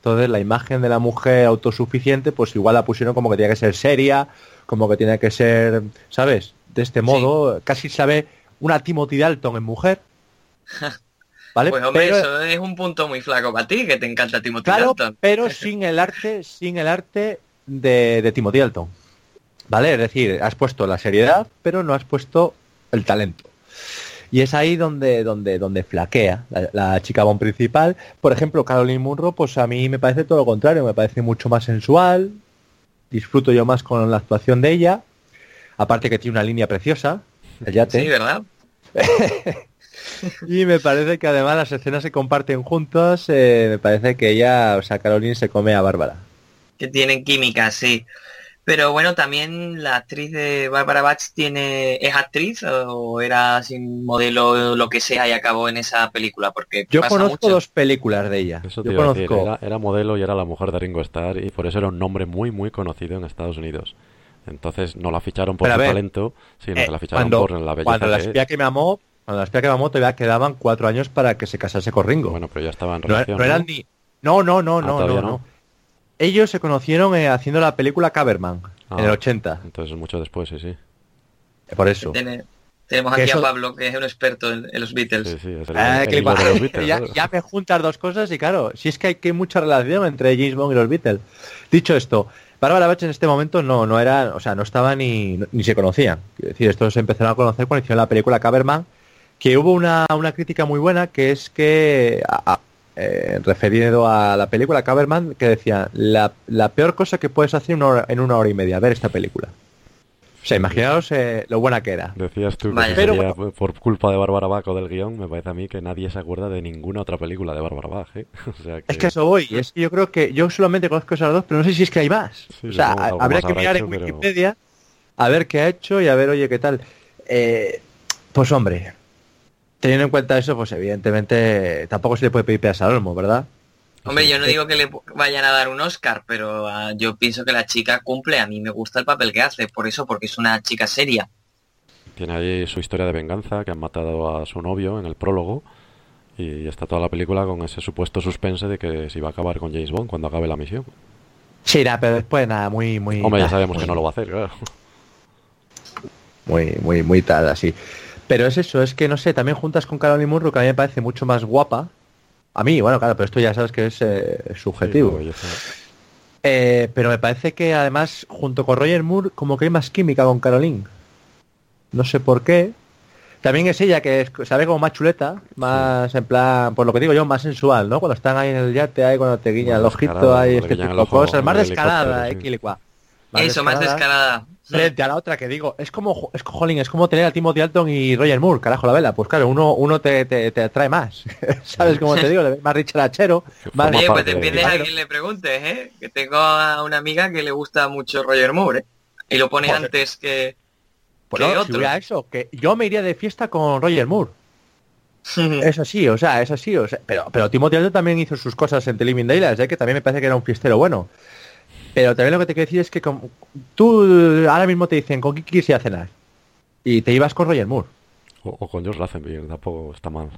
Entonces la imagen de la mujer autosuficiente, pues igual la pusieron como que tiene que ser seria, como que tiene que ser, ¿sabes? De este modo, casi sabe una Timothy Dalton en mujer. <laughs> ¿Vale? Pues hombre, eso es un punto muy flaco para ti, que te encanta Timothy Dalton. Pero <laughs> sin el arte, sin el arte de, de Timothy Dalton. ¿Vale? Es decir, has puesto la seriedad, pero no has puesto el talento. Y es ahí donde, donde, donde flaquea la, chica bon principal. Por ejemplo, Caroline Munro, pues a mí me parece todo lo contrario, me parece mucho más sensual, disfruto yo más con la actuación de ella, aparte que tiene una línea preciosa, el yate. Sí, ¿verdad? <laughs> y me parece que además las escenas se comparten juntos, eh, me parece que ella, o sea, Caroline se come a Bárbara. Que tienen química, sí. Pero bueno, también la actriz de Bárbara Bach tiene, ¿es actriz o era sin modelo lo que sea y acabó en esa película? Porque yo conozco dos películas de ella. Eso yo conozco. Era, modelo y era la mujer de Ringo Starr y por eso era un nombre muy muy conocido en Estados Unidos. Entonces no la ficharon por su talento, sino que la eh, ficharon por la belleza. Cuando la espía que me amó, cuando la espía que me amó todavía quedaban cuatro años para que se casase con Ringo. Bueno, pero ya estaba en relación. No, eran ni. No, no, no, ah, no, no, Ellos se conocieron eh, haciendo la película Caberman en el 80. Ah, entonces mucho después, sí, sí. Por eso. tenemos aquí a Pablo, que es un experto en, los Beatles. Sí, sí, ah, ya, me juntas dos cosas y claro, si es que hay que mucha relación entre James Bond y los Beatles. Dicho esto, Bárbara Bach en este momento no, no era, o sea, no estaba ni, ni se conocían. Es decir, esto se empezaron a conocer cuando hicieron la película Caberman, que hubo una, una crítica muy buena, que es que, eh, referido a la película Caberman, que decía, la, la peor cosa que puedes hacer en una hora y media, ver esta película. O sea, imaginaos eh, lo buena que era. Decías tú que sería por culpa de Bárbara Bach o del guion, me parece a mí que nadie se acuerda de ninguna otra película de Bárbara Bach. ¿eh? <laughs> Es que eso voy, es que yo creo que yo solamente conozco esas dos, pero no sé si es que hay más. o sea, habría que mirar en Wikipedia a ver qué ha hecho y a ver, oye, qué tal. Eh, pues hombre, teniendo en cuenta eso, pues evidentemente tampoco se le puede pedir a Olmo, ¿verdad? Hombre, yo no digo que le vayan a dar un Oscar, pero ah, yo pienso que la chica cumple. A mí me gusta el papel que hace, por eso, porque es una chica seria. Tiene ahí su historia de venganza, que han matado a su novio en el prólogo. Y está toda la película con ese supuesto suspense de que se iba a acabar con James Bond cuando acabe la misión. Sí, pero después nada, muy, muy... Hombre, ya sabemos que no lo va a hacer, claro. Muy, muy, muy tal, así. Pero es eso, es que no sé, también juntas con Caroline Murro, que a mí me parece mucho más guapa, a mí, bueno, claro, pero esto ya sabes que es eh, subjetivo. Eh, pero me parece que además, junto con Roger Moore, como que hay más química con Caroline. No sé por qué. También es ella que sabe como más chuleta, más en plan, por lo que digo yo, más sensual, ¿no? Cuando están ahí en el yate, ahí cuando te guiña el ojito, ahí este tipo de cosas, más descarada, eh, Eso, más descarada frente a la otra que digo, es como es, es como tener a Timothy Alton y Roger Moore, carajo la vela. Pues claro, uno, uno te, te, atrae más. <laughs> ¿Sabes cómo te digo? Más Richard Achero. Más Oye, pues depende a quien le preguntes, ¿eh? Que tengo a una amiga que le gusta mucho Roger Moore, ¿eh? Y lo pone antes que, pues que otro. eso, que yo me iría de fiesta con Roger Moore. <laughs> eso sí, o sea, eso sí, o sea, pero, pero Timothy Alton también hizo sus cosas en The Living Daylights, ¿eh? que también me parece que era un fiestero bueno. Pero también lo que te quiero decir es que tú ahora mismo te dicen con quién quieres ir a cenar. Y te ibas con Roger Moore. O, con George Lazenby, tampoco está mal.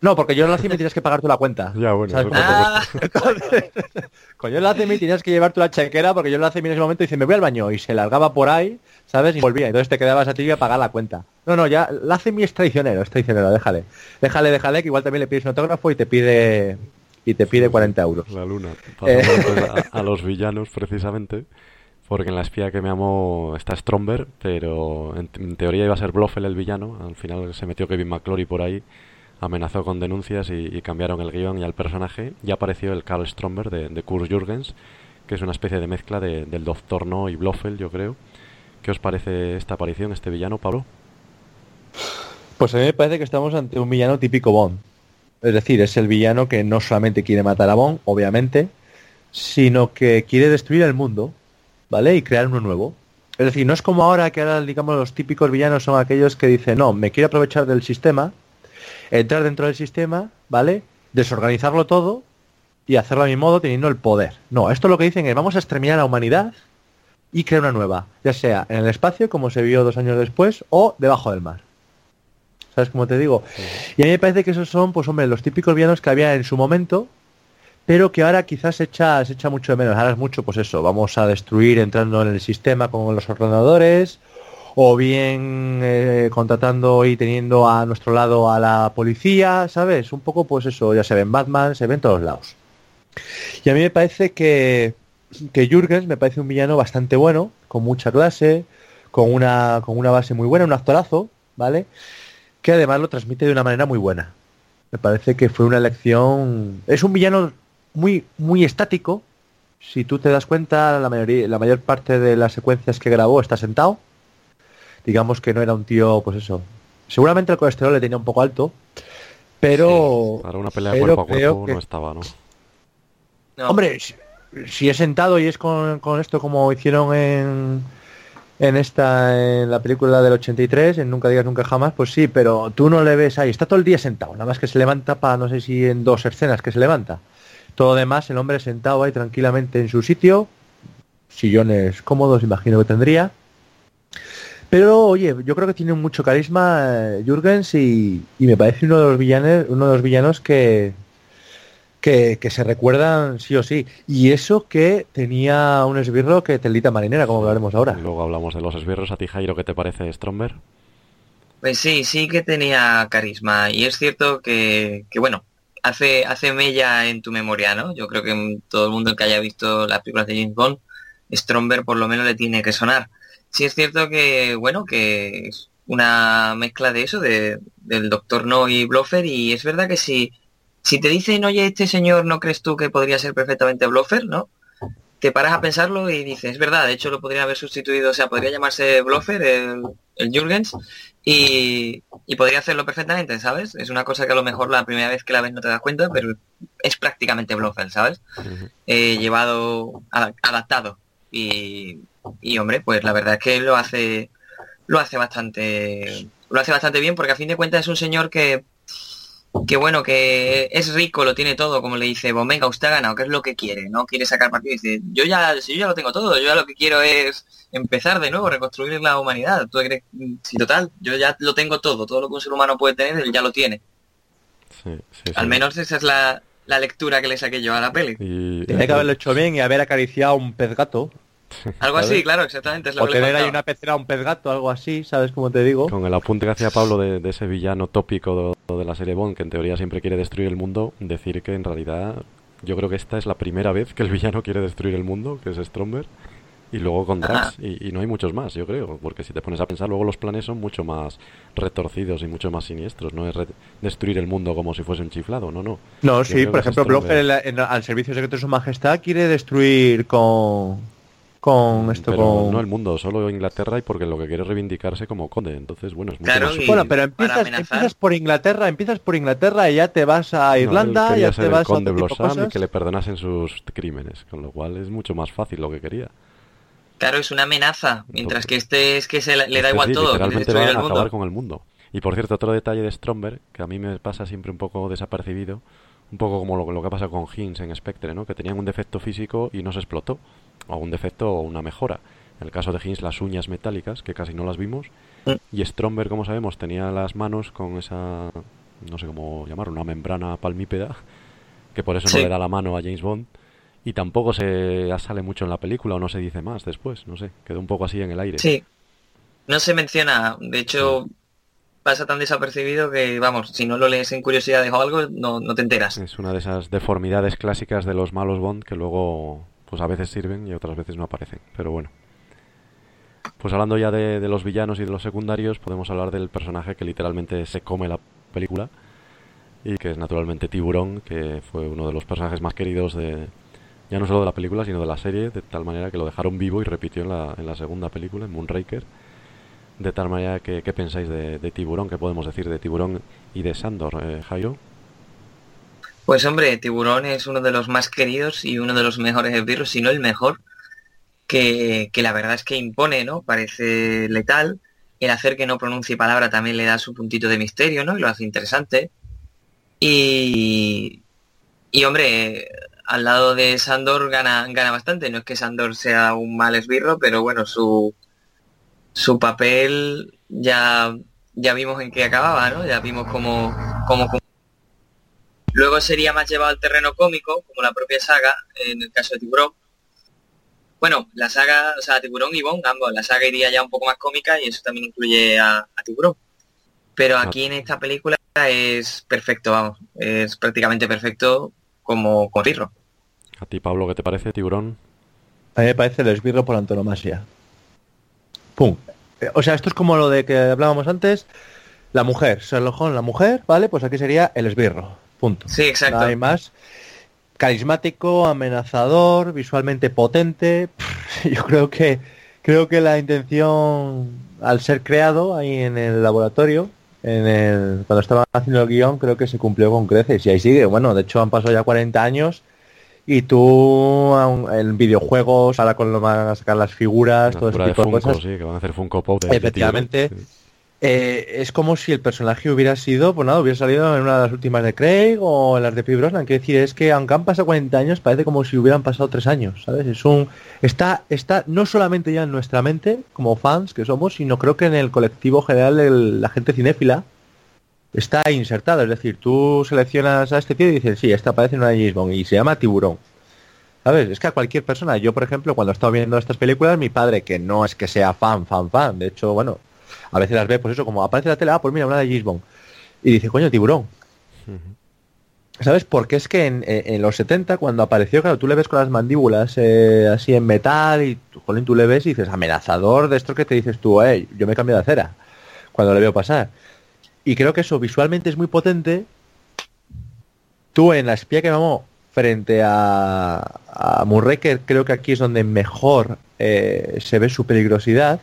No, porque yo en la CIMI tienes que pagar tú la cuenta. <laughs> Ya, bueno. ¿Sabes? Ah, <laughs> Con yo en la CIMI tenías que llevar tú la chequera porque yo en la CIMI en ese momento dice, me voy al baño y se largaba por ahí, ¿sabes? Y volvía. Entonces te quedabas a ti a pagar la cuenta. No, no, ya la CIMI es traicionero, es traicionero, déjale. Déjale, déjale, que igual también le pides un autógrafo y te pide y te pide 40 euros. La luna. Eh. A, <laughs> a los villanos, precisamente. Porque en la espía que me amó está Stromberg, pero en, en teoría iba a ser Blofeld el villano. Al final se metió Kevin McClory por ahí, amenazó con denuncias y, y cambiaron el guion y al personaje. Y apareció el Karl Stromberg de, de Kurt Jürgens, que es una especie de mezcla de- del Doctor No y Blofeld, yo creo. ¿Qué os parece esta aparición, este villano, Pablo? Pues a mí me parece que estamos ante un villano típico Bond. Es decir, es el villano que no solamente quiere matar a Bond, obviamente, sino que quiere destruir el mundo, ¿vale? Y crear uno nuevo. Es decir, no es como ahora que ahora, digamos, los típicos villanos son aquellos que dicen, no, me quiero aprovechar del sistema, entrar dentro del sistema, ¿vale? Desorganizarlo todo y hacerlo a mi modo teniendo el poder. No, esto lo que dicen es, vamos a exterminar a la humanidad y crear una nueva, ya sea en el espacio, como se vio dos años después, o debajo del mar. ¿Sabes cómo te digo? Y a mí me parece que esos son, pues hombre, los típicos villanos que había en su momento, pero que ahora quizás se echa, se echa mucho de menos. Ahora es mucho, pues eso, vamos a destruir entrando en el sistema con los ordenadores, o bien eh, contratando y teniendo a nuestro lado a la policía, ¿sabes? Un poco, pues eso, ya se ve en Batman, se ve en todos lados. Y a mí me parece que, que Jürgens me parece un villano bastante bueno, con mucha clase, con una, con una base muy buena, un actorazo, ¿vale? Que además lo transmite de una manera muy buena. Me parece que fue una elección. Es un villano muy, muy estático. Si tú te das cuenta, la mayoría, la mayor parte de las secuencias que grabó está sentado. Digamos que no era un tío, pues eso. Seguramente el colesterol le tenía un poco alto. Pero. Para una pelea cuerpo a cuerpo que- no estaba, ¿no? no. Hombre, si, si es sentado y es con, con esto como hicieron en, en esta, en la película del 83, en Nunca digas nunca jamás, pues sí, pero tú no le ves ahí, está todo el día sentado, nada más que se levanta para, no sé si en dos escenas que se levanta. Todo demás, el hombre sentado ahí tranquilamente en su sitio, sillones cómodos, imagino que tendría. Pero oye, yo creo que tiene mucho carisma eh, Jürgens y, y me parece uno de los villanos, uno de los villanos que, que, que se recuerdan sí o sí. Y eso que tenía un esbirro que telita marinera, como hablaremos ahora. Y luego hablamos de los esbirros. ¿A ti, Jairo, qué te parece Stromberg? Pues sí, sí que tenía carisma. Y es cierto que, que, bueno, hace, hace mella en tu memoria, ¿no? Yo creo que todo el mundo que haya visto las películas de James Bond, Stromberg por lo menos le tiene que sonar. Sí es cierto que, bueno, que es una mezcla de eso, de, del Doctor No y Blofeld, y es verdad que si, si te dicen, oye, este señor no crees tú que podría ser perfectamente Blofeld, ¿no? Te paras a pensarlo y dices, es verdad, de hecho lo podría haber sustituido, o sea, podría llamarse Blofeld, el, el Jürgens, y, y podría hacerlo perfectamente, ¿sabes? Es una cosa que a lo mejor la primera vez que la ves no te das cuenta, pero es prácticamente Blofeld, ¿sabes? Eh, llevado, a- adaptado. Y, y, hombre, pues la verdad es que lo hace, lo hace bastante, lo hace bastante bien porque a fin de cuentas es un señor que, que bueno, que es rico, lo tiene todo, como le dice, pues venga, usted ha ganado, ¿qué es lo que quiere? ¿No? Quiere sacar partido y dice, yo ya, si yo ya lo tengo todo, yo ya lo que quiero es empezar de nuevo, reconstruir la humanidad. ¿Tú crees? Sí, total, yo ya lo tengo todo, todo lo que un ser humano puede tener, él ya lo tiene. Sí, sí, Al menos esa es la, la lectura que le saqué yo a la peli. Y, Tenía que haberlo hecho bien y haber acariciado un pez gato. <laughs> Algo ¿sabes? así, claro, exactamente. Es lo O que tener ahí una pecera, un pez gato, algo así, ¿sabes cómo te digo? Con el apunte que hacía Pablo de, de ese villano tópico de, de la serie Bond, que en teoría siempre quiere destruir el mundo, decir que en realidad yo creo que esta es la primera vez que el villano quiere destruir el mundo, que es Stromberg, y luego con Drax, y, y no hay muchos más, yo creo, porque si te pones a pensar, luego los planes son mucho más retorcidos y mucho más siniestros, no es re- destruir el mundo como si fuese un chiflado, no, no. No, Yo sí, por ejemplo, en- al servicio secreto de su majestad quiere destruir con con esto Pero con no el mundo, solo Inglaterra y porque lo que quiere es reivindicarse como conde, entonces bueno, es mucho Claro, más y- Bueno, pero para empiezas, empiezas por Inglaterra, empiezas por Inglaterra y ya te vas a Irlanda, ya ser te el vas a conde Blossom y que le perdonasen sus crímenes, con lo cual es mucho más fácil lo que quería. Claro, es una amenaza, mientras que este es que se le, le da Este igual sí, todo, literalmente va a acabar mundo. con el mundo. Y por cierto, otro detalle de Stromberg, que a mí me pasa siempre un poco desapercibido, un poco como lo, lo que pasa con Hinz en Spectre, ¿no? que tenían un defecto físico y no se explotó, un defecto o una mejora. En el caso de Hinz, las uñas metálicas, que casi no las vimos, Mm. y Stromberg, como sabemos, tenía las manos con esa no sé cómo llamarlo, una membrana palmípeda, que por eso no le da la mano a James Bond. Y tampoco se sale mucho en la película o no se dice más después, no sé, quedó un poco así en el aire. Sí, no se menciona, de hecho pasa tan desapercibido que, vamos, si no lo lees en curiosidades o algo, no, no te enteras. Es una de esas deformidades clásicas de los malos Bond que luego, pues a veces sirven y otras veces no aparecen, pero bueno. Pues hablando ya de, los villanos y de los secundarios, podemos hablar del personaje que literalmente se come la película y que es naturalmente Tiburón, que fue uno de los personajes más queridos de ya no solo de la película, sino de la serie, de tal manera que lo dejaron vivo y repitió en la, en la segunda película, en Moonraker. De tal manera que, ¿qué pensáis de, Tiburón? ¿Qué podemos decir de Tiburón y de Sandor, eh, Jairo? Pues hombre, Tiburón es uno de los más queridos y uno de los mejores esbirros, si no el mejor que, la verdad es que impone, ¿no? Parece letal. El hacer que no pronuncie palabra también le da su puntito de misterio, ¿no? Y lo hace interesante. Y, y hombre, al lado de Sandor gana, gana bastante. No es que Sandor sea un mal esbirro, pero bueno, su, su papel ya, ya vimos en qué acababa, ¿no? Ya vimos cómo, cómo, Luego sería más llevado al terreno cómico, como la propia saga, en el caso de Tiburón, bueno, la saga, o sea, Tiburón y Bond, ambos, la saga iría ya un poco más cómica y eso también incluye a, Tiburón. Pero ah. aquí en esta película es perfecto, vamos, es prácticamente perfecto como con Rirro. ¿A ti, Pablo, qué te parece Tiburón? A mí me parece el esbirro por antonomasia. ¡Pum! O sea, esto es como lo de que hablábamos antes, la mujer, Sherlock la mujer, ¿vale? Pues aquí sería el esbirro, punto. Sí, exacto. No hay más carismático, amenazador, visualmente potente. <laughs> Yo creo que creo que la intención al ser creado ahí en el laboratorio, en el, cuando estaban haciendo el guion, creo que se cumplió con creces y ahí sigue. Bueno, de hecho han pasado ya 40 años y tú en videojuegos, ahora con lo van a sacar las figuras, todo ese tipo de, cosas. Sí, que van a hacer Funko Pop Efectivamente. Eh, es como si el personaje hubiera sido, pues nada, hubiera salido en una de las últimas de Craig o en las de Pete Brosnan. Quiero decir, es que aunque han pasado 40 años, parece como si hubieran pasado 3 años, ¿sabes? Es un... Está, está no solamente ya en nuestra mente, como fans que somos, sino creo que en el colectivo general de la gente cinéfila está insertado. Es decir, tú seleccionas a este tío y dices, sí, esta aparece en una James Bond y se llama Tiburón. ¿Sabes? Es que a cualquier persona, yo por ejemplo, cuando he estado viendo estas películas, mi padre, que no es que sea fan, fan, fan, de hecho, bueno, a veces las ve, pues eso, como aparece la tele, ah, pues mira, una de Gisbon. Y dice, coño, tiburón. ¿Sabes? Porque es que en, los 70, cuando apareció, claro, tú le ves con las mandíbulas eh, así en metal y jolín, tú le ves y dices, amenazador de esto que te dices tú, eh, yo me cambio de acera cuando le veo pasar. Y creo que eso visualmente es muy potente. Tú en la espía que vamos frente a, a creo que aquí es donde mejor eh, se ve su peligrosidad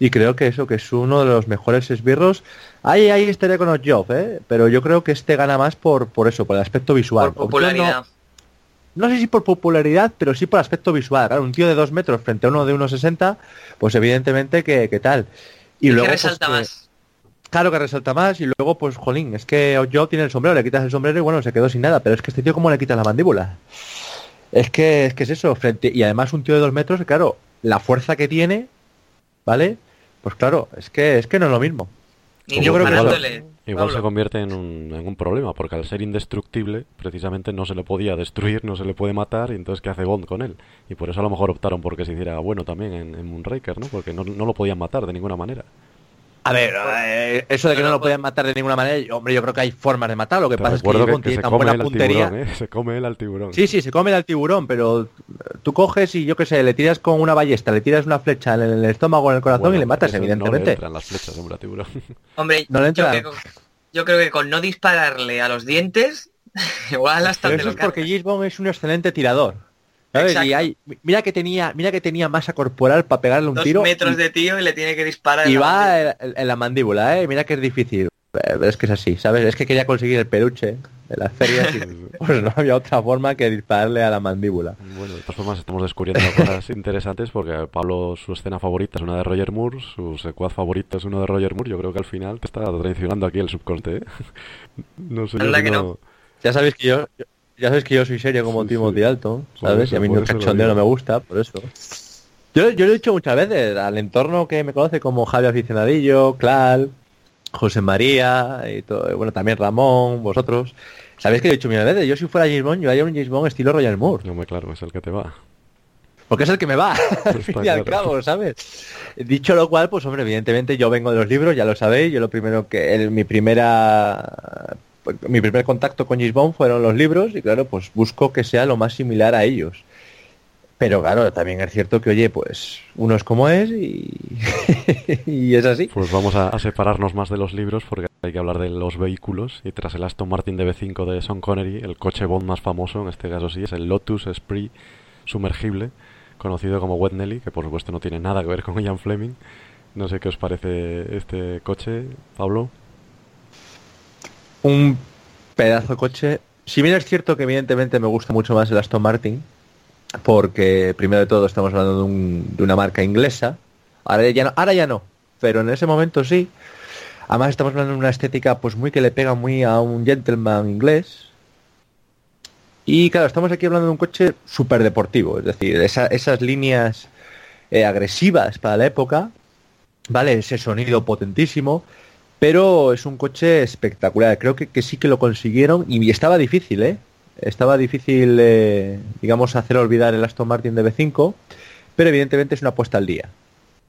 y creo que eso, que es uno de los mejores esbirros. Ahí, ahí estaría con Job, ¿eh? pero yo creo que este gana más por, por eso, por el aspecto visual. Por popularidad. No, sé si por popularidad, pero sí por aspecto visual. Claro, un tío de dos metros frente a uno de unos 1,60, pues evidentemente que, tal. Y, luego, que pues, resalta más. Claro que resalta más y luego pues jolín, es que Job tiene el sombrero, le quitas el sombrero y bueno, se quedó sin nada, pero es que este tío cómo le quita la mandíbula. Es que es que es eso, frente y además un tío de dos metros, claro, la fuerza que tiene, ¿vale? Pues claro, es que es que no es lo mismo. yo creo que igual, se convierte en un, en un, problema, porque al ser indestructible, precisamente no se le podía destruir, no se le puede matar, y entonces ¿qué hace Bond con él? Y por eso a lo mejor optaron porque se hiciera bueno también en, en Moonraker, ¿no? Porque no, no lo podían matar de ninguna manera. A ver, eh, eso de que no lo pueden matar de ninguna manera, hombre, yo creo que hay formas de matar. Lo que pasa es que, tiene tan buena puntería. ¿eh? Se come el al tiburón. Sí, sí, se come el al tiburón, pero tú coges y yo qué sé, le tiras con una ballesta, le tiras una flecha en el estómago o en el corazón y le matas, evidentemente. No le entran las flechas, hombre, a tiburón. <laughs> Hombre, no le yo, creo, yo, creo, que con no dispararle a los dientes, <laughs> igual hasta Pero eso es porque Gisbon es un excelente tirador mira que tenía, mira que tenía masa corporal para pegarle un Dos tiro. metros de tío y le tiene que disparar. Y va en, la mandíbula, eh. Mira que es difícil. Es que es así, ¿sabes? Es que quería conseguir el peluche de las ferias y <laughs> pues no había otra forma que dispararle a la mandíbula. Bueno, de todas formas estamos descubriendo <laughs> cosas interesantes porque Pablo su escena favorita es una de Roger Moore, su secuaz favorito es uno de Roger Moore. Yo creo que al final te está traicionando aquí el subconte, ¿eh? <laughs> No sé yo Ya sabéis que yo, ya sabes que yo soy serio como Timothy Alton, ¿sabes? y a mí el cachondeo no me gusta, por eso. Yo, yo lo he dicho muchas veces, al entorno que me conoce como Javi Aficionadillo, Clal, José María, y todo, bueno, también Ramón, vosotros. ¿Sabéis que he dicho mil veces? Yo si fuera James Bond, yo haría un James Bond estilo Royal Moore. No, muy claro, es el que te va. Porque es el que me va, <laughs> al fin y al cabo, ¿sabes? Dicho lo cual, pues hombre, evidentemente yo vengo de los libros, ya lo sabéis, yo lo primero que, el, mi primera mi primer contacto con James Bond fueron los libros y claro, pues busco que sea lo más similar a ellos. Pero claro, también es cierto que, oye, pues uno es como es y, <laughs> es así. Pues vamos a, separarnos más de los libros porque hay que hablar de los vehículos y tras el Aston Martin DB5 de Sean Connery, el coche Bond más famoso, en este caso sí, es el Lotus Esprit sumergible, conocido como Wet Nelly, que por supuesto no tiene nada que ver con Ian Fleming. No sé qué os parece este coche, Pablo. Un pedazo coche. Si bien es cierto que evidentemente me gusta mucho más el Aston Martin, porque primero de todo estamos hablando de, un, de una marca inglesa. Ahora ya, no, ahora ya no, pero en ese momento sí. Además estamos hablando de una estética pues muy que le pega muy a un gentleman inglés. Y claro, estamos aquí hablando de un coche súper deportivo, es decir, esa, esas líneas eh, agresivas para la época, ¿vale? Ese sonido potentísimo, pero es un coche espectacular. Creo que, que sí que lo consiguieron y estaba difícil, ¿eh? estaba difícil, eh, digamos, hacer olvidar el Aston Martin DB5, pero evidentemente es una apuesta al día.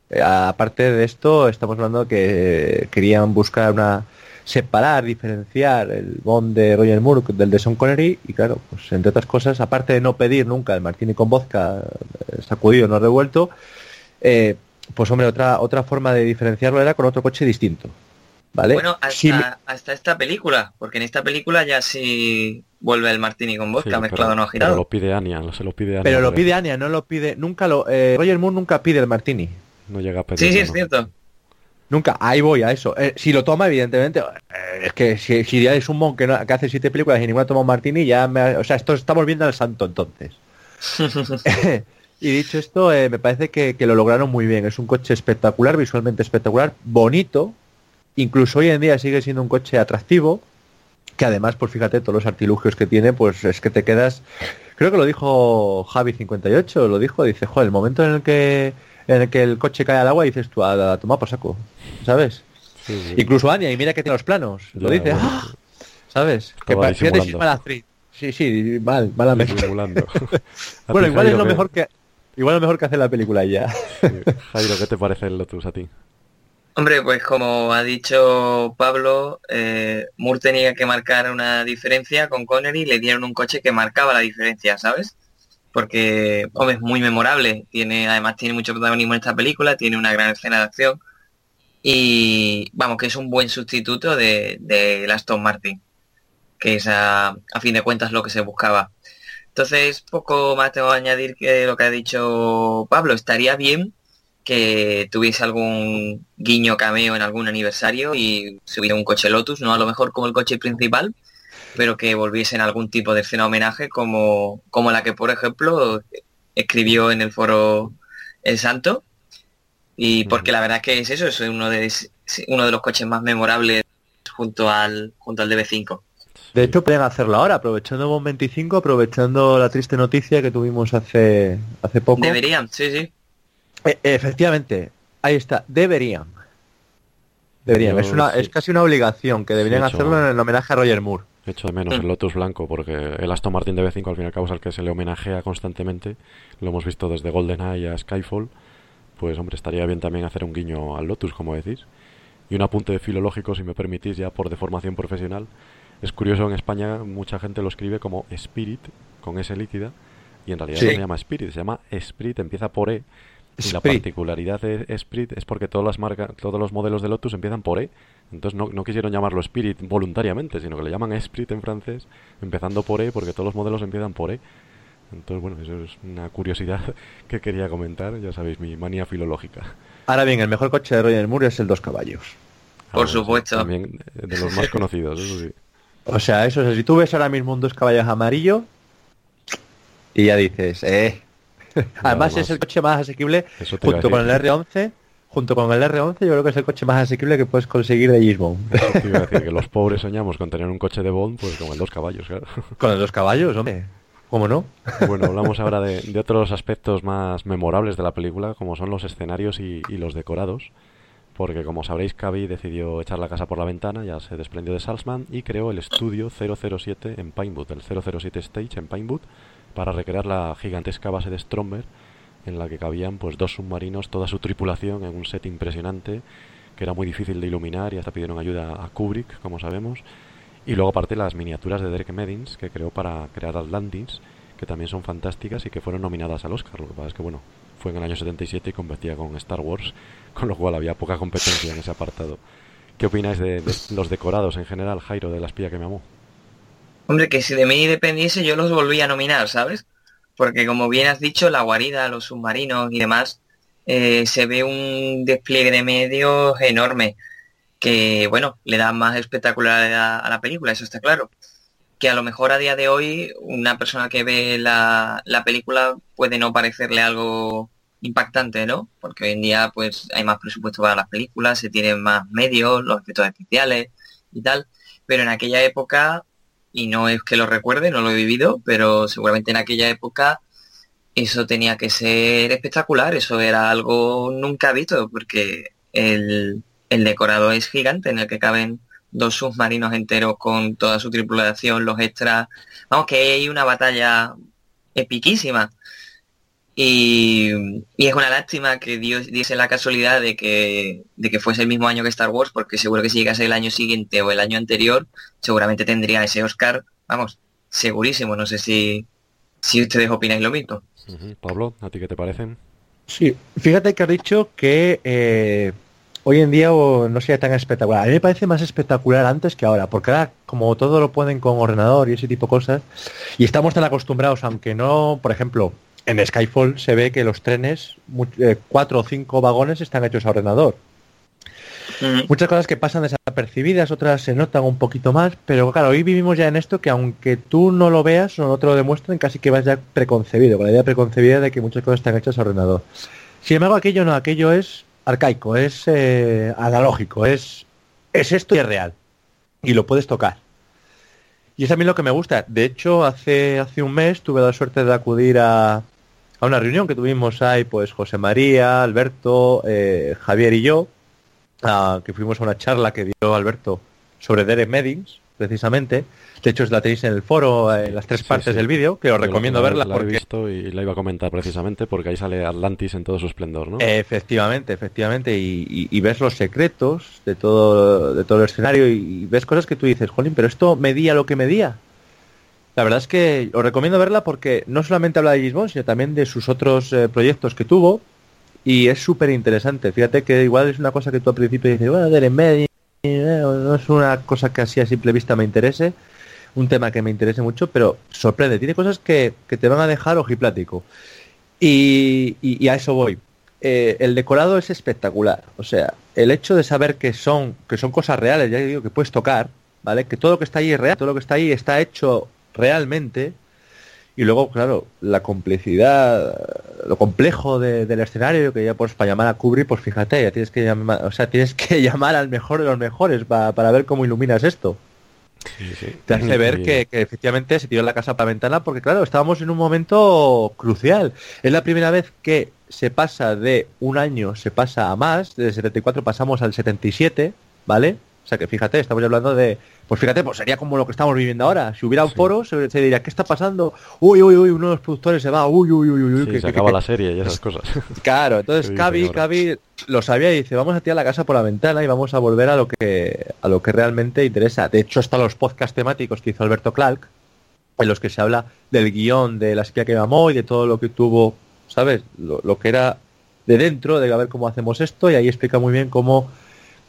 Eh, aparte de esto, estamos hablando que querían buscar una separar, diferenciar el Bond de Roger Moore del de Sean Connery y claro, pues entre otras cosas, aparte de no pedir nunca el Martini con vodka eh, sacudido, no revuelto, eh, pues hombre, otra otra forma de diferenciarlo era con otro coche distinto. ¿Vale? Bueno, hasta, hasta esta película, porque en esta película ya sí vuelve el martini con vodka Sí, mezclado pero- no pero girado. lo pide Anya, se lo pide Anya. pero lo pide Anya, no lo pide, nunca lo, eh, Roger Moore nunca pide el Martini. No llega a pedir. Sí, sí, es cierto. Nunca, ahí voy a eso. Eh, si lo toma, evidentemente, eh, es que si, si ya es un mon que, no- que hace siete películas y ninguna toma un martini, ya me, o sea, esto estamos viendo al santo entonces. <laughs> <laughs> y dicho esto, eh, me parece que, que lo lograron muy bien. Es un coche espectacular, visualmente espectacular, bonito, incluso hoy en día sigue siendo un coche atractivo, que además, pues fíjate, todos los artilugios que tiene, pues es que te quedas... Creo que lo dijo Javi58, lo dijo, dice, joder, el momento en el que en el que el coche cae al agua dices tú, a, a tomar por saco, ¿sabes? Sí, sí. Incluso Anya, y mira que tiene los planos, lo Ya, dice, bueno. ¡ah! ¿sabes? Que Estaba pa- fíjate si es disimulando. mala actriz. Sí, sí, mal, mala mezcla. Disimulando. <laughs> A Bueno, igual es lo ¿qué- mejor que igual es lo mejor que hace la película ya. sí. Jairo, ¿qué te parece el Lotus a ti? Hombre, pues como ha dicho Pablo, eh, Moore tenía que marcar una diferencia con Connery le dieron un coche que marcaba la diferencia, ¿sabes? Porque, hombre, es muy memorable. Tiene, además tiene mucho protagonismo en esta película, tiene una gran escena de acción. Y vamos, que es un buen sustituto de, de Aston Martin, que es a, a fin de cuentas lo que se buscaba. Entonces, poco más tengo que añadir que lo que ha dicho Pablo. Estaría bien que tuviese algún guiño cameo en algún aniversario y se hubiera un coche Lotus, no a lo mejor como el coche principal, pero que volviese en algún tipo de escena homenaje como, como la que, por ejemplo, escribió en el foro El Santo. Y porque la verdad es que es eso, es uno de, uno de los coches más memorables junto al, junto al DB5. De hecho, pueden hacerlo ahora, aprovechando Bond 25, aprovechando la triste noticia que tuvimos hace hace poco. Deberían, sí, sí. Eh, efectivamente, ahí está, deberían. Deberían, Yo es una sí. es casi una obligación que deberían de hecho- hacerlo en el homenaje a Roger Moore. Echo de menos el Lotus blanco porque el Aston Martin DB5 al fin y al cabo es al que se le homenajea constantemente. Lo hemos visto desde GoldenEye a Skyfall. Pues hombre, estaría bien también hacer un guiño al Lotus, como decís. Y un apunte filológico, si me permitís, ya por deformación profesional. Es curioso, en España mucha gente lo escribe como Spirit, con S líquida, y en realidad Sí. no se llama Spirit, se llama Esprit, empieza por E. Y la particularidad de Esprit es porque todas las marcas, todos los modelos de Lotus empiezan por E. Entonces no, no quisieron llamarlo Spirit voluntariamente, sino que le llaman Esprit en francés, empezando por E, porque todos los modelos empiezan por E. Entonces, bueno, eso es una curiosidad <laughs> que quería comentar, ya sabéis, mi manía filológica. Ahora bien, el mejor coche de Roger Moore es el dos caballos. Por Ah, sí, supuesto. También eh, de los más <laughs> conocidos, eso sí. O sea, eso es, si tú ves ahora mismo un dos caballos amarillo y ya dices, eh. <laughs> Además más. es el coche más asequible junto con el decir. R11. Junto con el R11 yo creo que es el coche más asequible que puedes conseguir de Gisbon. Eso te iba a decir, que los <laughs> pobres soñamos con tener un coche de Bond, pues con el dos caballos, claro. con el dos caballos, hombre. ¿Cómo no? Bueno, hablamos ahora de, de otros aspectos más memorables de la película, como son los escenarios y, y los decorados. porque como sabréis, Cavi decidió echar la casa por la ventana, ya se desprendió de Salzman y creó el estudio 007 en Pinewood, el 007 Stage en Pinewood, para recrear la gigantesca base de Stromberg en la que cabían pues dos submarinos, toda su tripulación en un set impresionante que era muy difícil de iluminar y hasta pidieron ayuda a Kubrick, como sabemos. Y luego aparte las miniaturas de Derek Medins que creó para crear Atlantis, que también son fantásticas y que fueron nominadas al Oscar. Lo que pasa es que bueno, fue en el año 77 y competía con Star Wars, <laughs> con lo cual había poca competencia en ese apartado. ¿Qué opináis de, los decorados en general, Jairo, de la espía que me amó? Hombre, que si de mí dependiese yo los volvía a nominar, ¿sabes? Porque como bien has dicho, la guarida, los submarinos y demás, eh, se ve un despliegue de medios enorme que, bueno, le da más espectacularidad a la película, eso está claro que a lo mejor a día de hoy una persona que ve la, película puede no parecerle algo impactante, ¿no? Porque hoy en día pues hay más presupuesto para las películas, se tienen más medios, los efectos especiales y tal, pero en aquella época, y no es que lo recuerde, no lo he vivido, pero seguramente en aquella época eso tenía que ser espectacular, eso era algo nunca visto, porque el, el decorado es gigante en el que caben dos submarinos enteros con toda su tripulación, los extras. Vamos, que hay una batalla epiquísima. Y, es una lástima que Dios diese la casualidad de que, de que fuese el mismo año que Star Wars, porque seguro que si llegase el año siguiente o el año anterior, seguramente tendría ese Oscar, vamos, segurísimo. No sé si, si ustedes opináis lo mismo. Pablo, ¿a ti qué te parecen? Sí, fíjate que has dicho que eh, hoy en día no sea tan espectacular. A mí me parece más espectacular antes que ahora, porque ahora como todo lo pueden con ordenador y ese tipo de cosas, y estamos tan acostumbrados, aunque no, por ejemplo, en Skyfall se ve que los trenes, eh, cuatro o cinco vagones están hechos a ordenador. Muchas cosas que pasan desapercibidas, otras se notan un poquito más, pero claro, hoy vivimos ya en esto que aunque tú no lo veas o no te lo demuestren, casi que vas ya preconcebido, con la idea preconcebida de que muchas cosas están hechas a ordenador. Sin embargo, aquello no, aquello es arcaico, es eh, analógico, es, es esto y es real. Y lo puedes tocar. Y es a mí lo que me gusta. De hecho, hace, hace un mes tuve la suerte de acudir a, a una reunión que tuvimos ahí, pues José María, Alberto, eh, Javier y yo, que fuimos a una charla que dio Alberto sobre Derek Meddings, precisamente. De hecho, la tenéis en el foro, en las tres partes del vídeo, que os recomiendo verla. La he visto y la iba a comentar precisamente porque ahí sale Atlantis en todo su esplendor, ¿no? Efectivamente, efectivamente. Y, ves los secretos de todo, de todo el escenario y, ves cosas que tú dices, Jolín, pero esto medía lo que medía. La verdad es que os recomiendo verla porque no solamente habla de Gisbon, sino también de sus otros eh, proyectos que tuvo. Y es súper interesante. Fíjate que igual es una cosa que tú al principio dices, bueno, eh, no es una cosa que así a simple vista me interese un tema que me interese mucho, pero sorprende. Tiene cosas que, te van a dejar ojiplático. Y, y, a eso voy. Eh, el decorado es espectacular. O sea, el hecho de saber que son, que son cosas reales, ya digo, que puedes tocar, ¿vale? Que todo lo que está ahí es real, todo lo que está ahí está hecho realmente. Y luego, claro, la complicidad, lo complejo del escenario, que ya pues para llamar a Kubrick, pues fíjate, ya tienes que llamar, o sea, tienes que <laughs> llamar al mejor de los mejores para ver cómo iluminas esto. Te hace ver que, efectivamente se tiró la casa para la ventana porque claro, estábamos en un momento crucial. Es la primera vez que se pasa de un año, se pasa a más, desde el 74 pasamos al 77, ¿vale? O sea que fíjate, estamos hablando de pues fíjate, pues sería como lo que estamos viviendo ahora. Si hubiera un foro, se, diría, ¿qué está pasando? Uy, uy, uy, uno de los productores se va, uy, uy, uy, uy. Sí, se acaba la serie y esas <laughs> cosas. Claro, entonces Cavi, Cavi lo sabía y dice, vamos a tirar la casa por la ventana y vamos a volver a lo que a lo que realmente interesa. De hecho, están los podcasts temáticos que hizo Alberto Clark, en los que se habla del guion de la espía que mamó y de todo lo que tuvo, ¿sabes? Lo, lo que era de dentro, de a ver cómo hacemos esto, y ahí explica muy bien cómo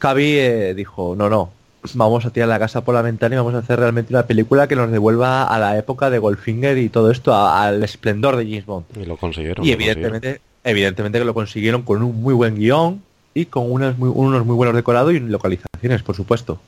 Cavi eh, dijo, no, no, vamos a tirar la casa por la ventana y vamos a hacer realmente una película que nos devuelva a la época de Goldfinger y todo esto, al esplendor de James Bond. Y lo consiguieron. Y evidentemente, evidentemente que lo consiguieron con un muy buen guion y con unos muy, unos muy buenos decorados y localizaciones, por supuesto.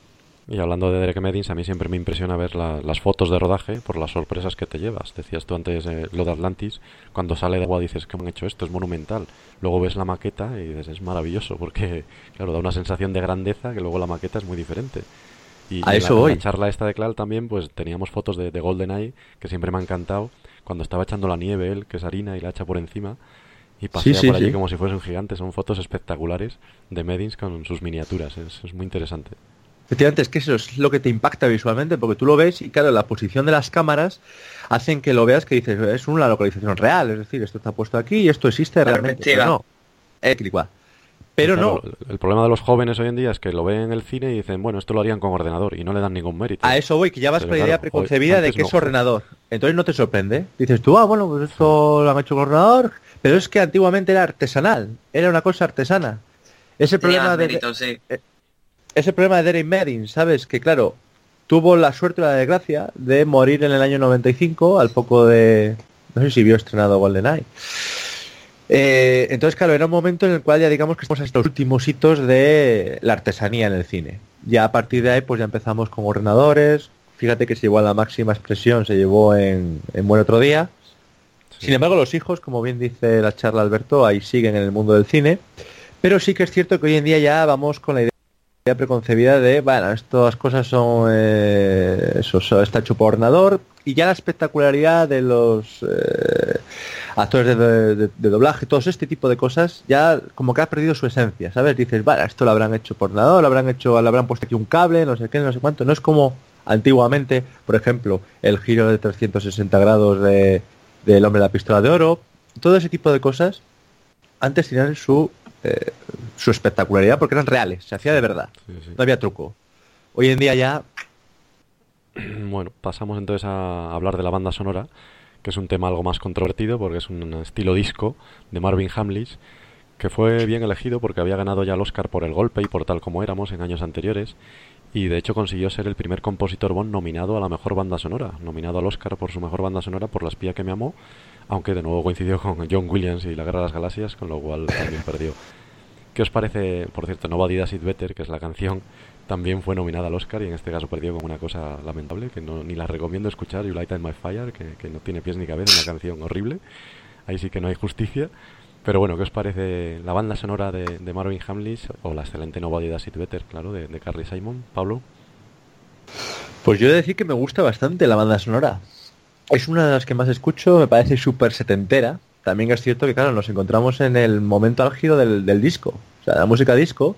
Y hablando de Derek Meddings, a mí siempre me impresiona ver las fotos de rodaje por las sorpresas que te llevas. Decías tú antes eh, lo de Atlantis, cuando sale de agua dices que han hecho esto, es monumental. Luego ves la maqueta y dices es maravilloso porque, claro, da una sensación de grandeza que luego la maqueta es muy diferente. Y, a eso la, voy. la charla esta de Clal también, pues teníamos fotos de, de GoldenEye que siempre me ha encantado. Cuando estaba echando la nieve él, que es harina y la echa por encima y pasea por allí como si fuese un gigante. Son fotos espectaculares de Medins con sus miniaturas. Es, muy interesante. Efectivamente, es que eso es lo que te impacta visualmente, porque tú lo ves y claro, la posición de las cámaras hacen que lo veas que dices, es una localización real, es decir, esto está puesto aquí y esto existe realmente. no, es igual. Pero no. El problema de los jóvenes hoy en día es que lo ven en el cine y dicen, bueno, esto lo harían con ordenador y no le dan ningún mérito. A eso voy, que ya vas con la idea preconcebida de que es ordenador. Entonces no te sorprende. Dices tú, ah, bueno, pues esto lo han hecho con ordenador. Pero es que antiguamente era artesanal, era una cosa artesana. Ese problema de. Eh, ese problema de Derek Medin, ¿sabes? Que claro, tuvo la suerte y la desgracia de morir en el año 95 al poco de. No sé si vio estrenado GoldenEye. Eh, entonces, claro, era un momento en el cual ya digamos que estamos hasta los últimos hitos de la artesanía en el cine. Ya a partir de ahí, pues ya empezamos con ordenadores. Fíjate que se llevó a la máxima expresión, se llevó en, Buen Otro Día. Sin embargo, los hijos, como bien dice la charla Alberto, ahí siguen en el mundo del cine. Pero sí que es cierto que hoy en día ya vamos con la idea preconcebida de, bueno, estas cosas son, eh, eso, está hecho por ordenador y ya la espectacularidad de los eh, actores de, doblaje, todo este tipo de cosas, ya como que ha perdido su esencia, ¿sabes? Dices, vale, esto lo habrán hecho por nada, lo habrán hecho, lo habrán puesto aquí un cable, no sé qué, no sé cuánto. No es como antiguamente, por ejemplo, el giro de 360 grados de, del hombre de la pistola de oro. Todo ese tipo de cosas antes tenían su, eh, su espectacularidad porque eran reales, se hacía de verdad, no había truco. Hoy en día ya... <clears throat> Bueno, pasamos entonces a hablar de la banda sonora que es un tema algo más controvertido porque es un estilo disco de Marvin Hamlish, que fue bien elegido porque había ganado ya el Oscar por el golpe y por tal como éramos en años anteriores, y de hecho consiguió ser el primer compositor Bond nominado a la mejor banda sonora, nominado al Oscar por su mejor banda sonora por La espía que me amó, aunque de nuevo coincidió con John Williams y La guerra de las galaxias, con lo cual también <laughs> perdió. ¿Qué os parece, por cierto, Nobody Does It Better, que es la canción también fue nominada al Oscar y en este caso perdió con una cosa lamentable que no, ni la recomiendo escuchar, You Light in My Fire, que, no tiene pies ni cabeza, una canción horrible. Ahí sí que no hay justicia. Pero bueno, ¿qué os parece la banda sonora de, Marvin Hamlish o la excelente Nobody Does It Better, claro, de, de Carly Simon? Pablo. Pues yo he de decir que me gusta bastante la banda sonora. Es una de las que más escucho, me parece súper setentera. También es cierto que, claro, nos encontramos en el momento álgido del, del disco. O sea, la música disco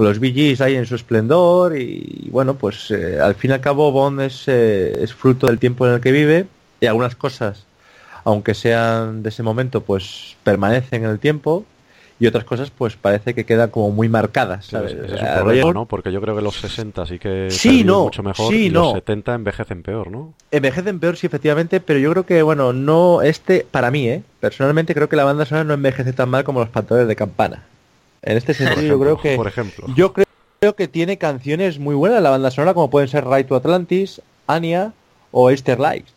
los VGs ahí en su esplendor y, bueno, pues eh, al fin y al cabo Bond es, eh, es fruto del tiempo en el que vive y algunas cosas, aunque sean de ese momento, pues permanecen en el tiempo y otras cosas pues parece que quedan como muy marcadas ¿sabes? es un problema, ¿no? porque yo creo que los 60 sí que sí, no, mucho mejor y los 70 envejecen peor ¿no? envejecen peor sí efectivamente pero yo creo que bueno no este para mí eh personalmente creo que la banda sonora no envejece tan mal como los pantalones de campana en este sentido, yo creo que. Por ejemplo. Yo creo que tiene canciones muy buenas la banda sonora, como pueden ser Right to Atlantis, Anya o Easter Lights.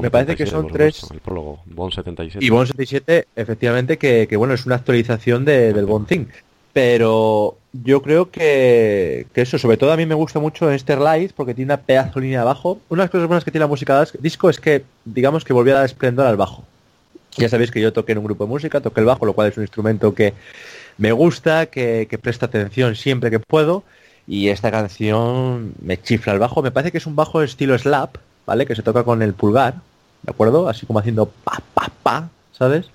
Me parece que son tres. El prólogo, Bond 77. Y Bond 77, efectivamente, que, bueno, es una actualización de, del Bond Thing. Pero yo creo que, que, eso, sobre todo a mí me gusta mucho Easter Lights porque tiene una pedazo línea de bajo. Una de las cosas buenas que tiene la música disco es que, digamos, que volvió a dar esplendor al bajo. Ya sabéis que yo toqué en un grupo de música, toqué el bajo, lo cual es un instrumento que me gusta, que, presta atención siempre que puedo. Y esta canción me chifla el bajo. Me parece que es un bajo estilo slap, ¿vale? Que se toca con el pulgar, ¿de acuerdo? Así como haciendo pa, pa, pa, ¿sabes?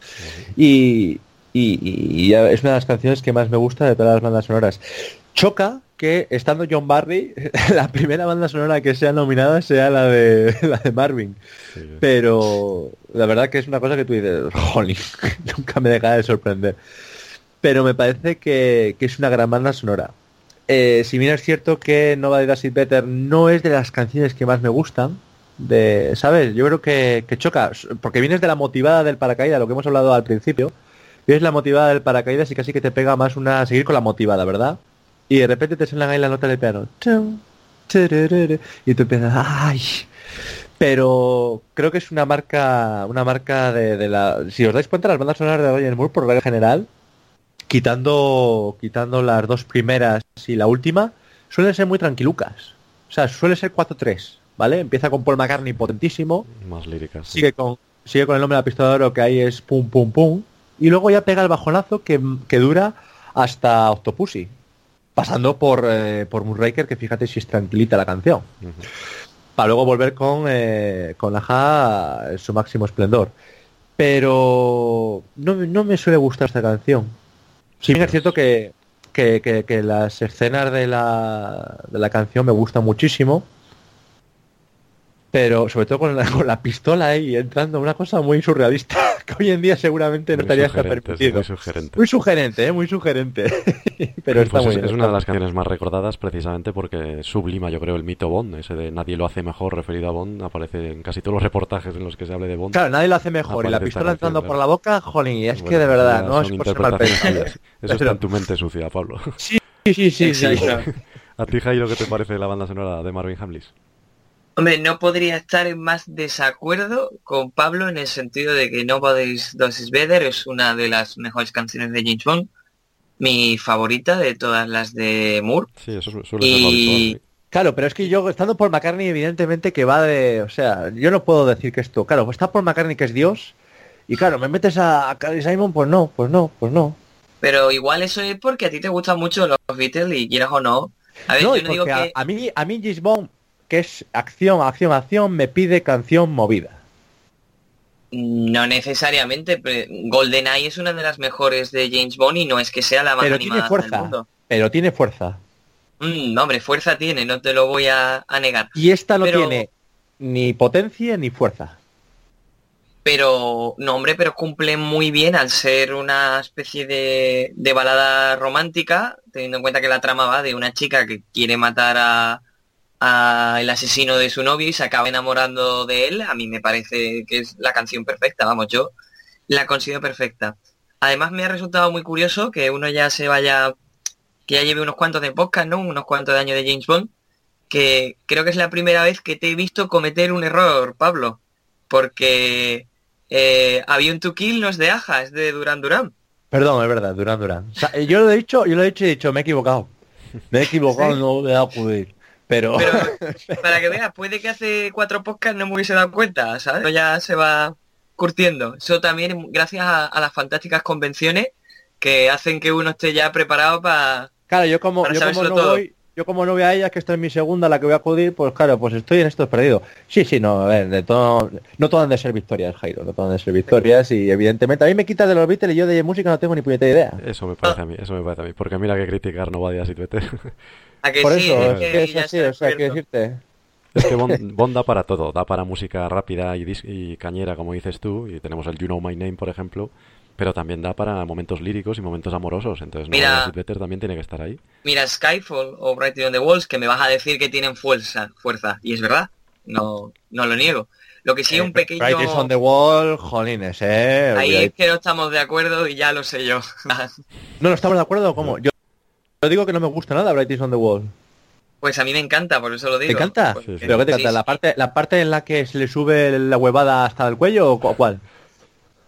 Y, y, es una de las canciones que más me gusta de todas las bandas sonoras. Choca que estando John Barry, <laughs> la primera banda sonora que sea nominada sea la de <laughs> la de Marvin. Pero la verdad que es una cosa que tú dices, jolín, <laughs> nunca me deja de sorprender pero me parece que, es una gran banda sonora. Eh, si bien es cierto que Nova de It Better no es de las canciones que más me gustan, de, ¿sabes? Yo creo que, choca, porque vienes de la motivada del paracaídas, lo que hemos hablado al principio, vienes la motivada del paracaídas y casi que te pega más una seguir con la motivada, ¿verdad? Y de repente te suena ahí la nota del piano. Y tú empiezas, ¡ay! Pero creo que es una marca, una marca de, la. Si os dais cuenta, las bandas sonoras de Roger Moore, por regla general, quitando, quitando las dos primeras y la última, suelen ser muy tranquilucas. O sea, suele ser 4-3, ¿vale? Empieza con Paul McCartney potentísimo. Más líricas. Sigue, con, sigue con el nombre de la pistola de oro que ahí es pum, pum, pum. Y luego ya pega el bajonazo que, dura hasta Octopussy. Pasando por, eh, por Moonraker, que fíjate si es tranquilita la canción. Para luego volver con, eh, con la Ja su máximo esplendor. pero no, no me suele gustar esta canción. Si bien es cierto que, que, que- que las escenas de la, de la canción me gustan muchísimo, pero sobre todo con la, <laughs> con la pistola ahí entrando, una cosa muy surrealista, <laughs> que hoy en día seguramente no Muy estaría hasta permitido. muy sugerente. Muy sugerente, ¿eh? muy sugerente. <laughs> pero está Pues muy es, bien. es una está de las canciones más recordadas precisamente porque sublima, yo creo, el mito Bond. Ese de nadie lo hace mejor referido a Bond aparece en casi todos los reportajes en los que se hable de Bond. Claro, nadie lo hace mejor. y la pistola entrando claro. por la boca, jolín, es Bueno, que de verdad, no es por ser mal. Eso está en tu mente sucia, Pablo. Sí, sí, sí, sí. ¿A ti, Jairo, qué te parece la banda sonora de Marvin Hamlis? Hombre, no podría estar en más desacuerdo con Pablo en el sentido de que Nobody's Does Is Better es una de las mejores canciones de James Bond, mi favorita de todas las de Moore. Sí, eso su- suele Y-. Claro, pero es que yo, estando por McCartney, evidentemente que va de... O sea, yo no puedo decir que esto... Claro, está por McCartney que es Dios, y claro, me metes a, a Carly Simon, pues no, pues no, pues no. Pero igual eso es porque a ti te gustan mucho los Beatles y quieras o no. A ver, No, yo no digo porque a- que... a, mí, a mí James Bond, que es acción, acción, acción, me pide canción movida. No necesariamente, pero GoldenEye es una de las mejores de James Bond y no es que sea la más Pero tiene animada del fuerza, mundo. pero tiene fuerza. Mm, hombre, fuerza tiene, no te lo voy a, a negar. Y esta no Pero- tiene ni potencia ni fuerza. Pero, no hombre, pero cumple muy bien al ser una especie de, de balada romántica, teniendo en cuenta que la trama va de una chica que quiere matar a, a el asesino de su novio y se acaba enamorando de él. A mí me parece que es la canción perfecta, vamos, yo la considero perfecta. Además me ha resultado muy curioso que uno ya se vaya, que ya lleve unos cuantos de podcast, ¿no? Unos cuantos de años de James Bond, que creo que es la primera vez que te he visto cometer un error, Pablo, porque eh, había un to kill no es de Aja, es de Duran Duran. Perdón, es verdad, Durán Durán. O sea, yo lo he dicho, yo lo he dicho y he dicho, me he equivocado. Me he equivocado, Sí. no voy a acudir. Pero, Pero <laughs> para que veas, puede que hace cuatro podcasts no me hubiese dado cuenta, ¿sabes? Pero ya se va curtiendo. Eso también gracias a, a las fantásticas convenciones que hacen que uno esté ya preparado para... claro, yo como, yo como no todo. voy, yo como no voy a ella, que esto es mi segunda, la que voy a acudir, pues claro, pues estoy en esto perdido. Sí, sí, no, a ver, de todo, no todo han de ser victorias, Jairo, no todo han de ser victorias y evidentemente a mí me quita de los Beatles y yo de música no tengo ni puñetera idea. Eso me parece a mí, eso me parece a mí. Porque mira que criticar no va de así, Twitter. A que Por sí, eso, es que es así, o sea, quiero decirte. Es que Bond, Bond da para todo, da para música rápida y, y cañera, como dices tú, y tenemos el You Know My Name, por ejemplo, pero también da para momentos líricos y momentos amorosos, entonces no Mira. Better también tiene que estar ahí. Mira Skyfall o Writing on the Walls, que me vas a decir que tienen fuerza, fuerza. Y es verdad, no, no lo niego. Lo que sí, un pequeño... Right is on the wall, jolines, eh. Ahí es que no estamos de acuerdo y ya lo sé yo. No, no estamos de acuerdo, ¿cómo? Yo, yo digo que no me gusta nada Bright is on the Wall. Pues a mí me encanta, por eso lo digo. ¿Te encanta? Sí, sí. ¿Pero qué te sí, encanta? ¿La parte, ¿La parte en la que se le sube la huevada hasta el cuello o cu- cuál?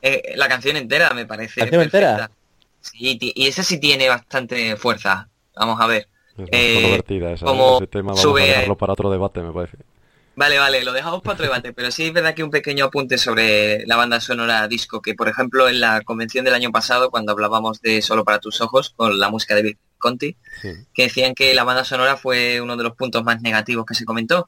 Eh, la canción entera me parece. ¿Canción perfecta. entera? Sí, y esa sí tiene bastante fuerza. Vamos a ver. Es Eh, controvertida esa, como ese tema, vamos sube- a dejarlo para otro debate, me parece. Vale, vale, lo dejamos para otro debate, pero sí es verdad que un pequeño apunte sobre la banda sonora disco, que por ejemplo en la convención del año pasado, cuando hablábamos de Solo para tus ojos, con la música de Bill Conti, Sí. que decían que la banda sonora fue uno de los puntos más negativos que se comentó,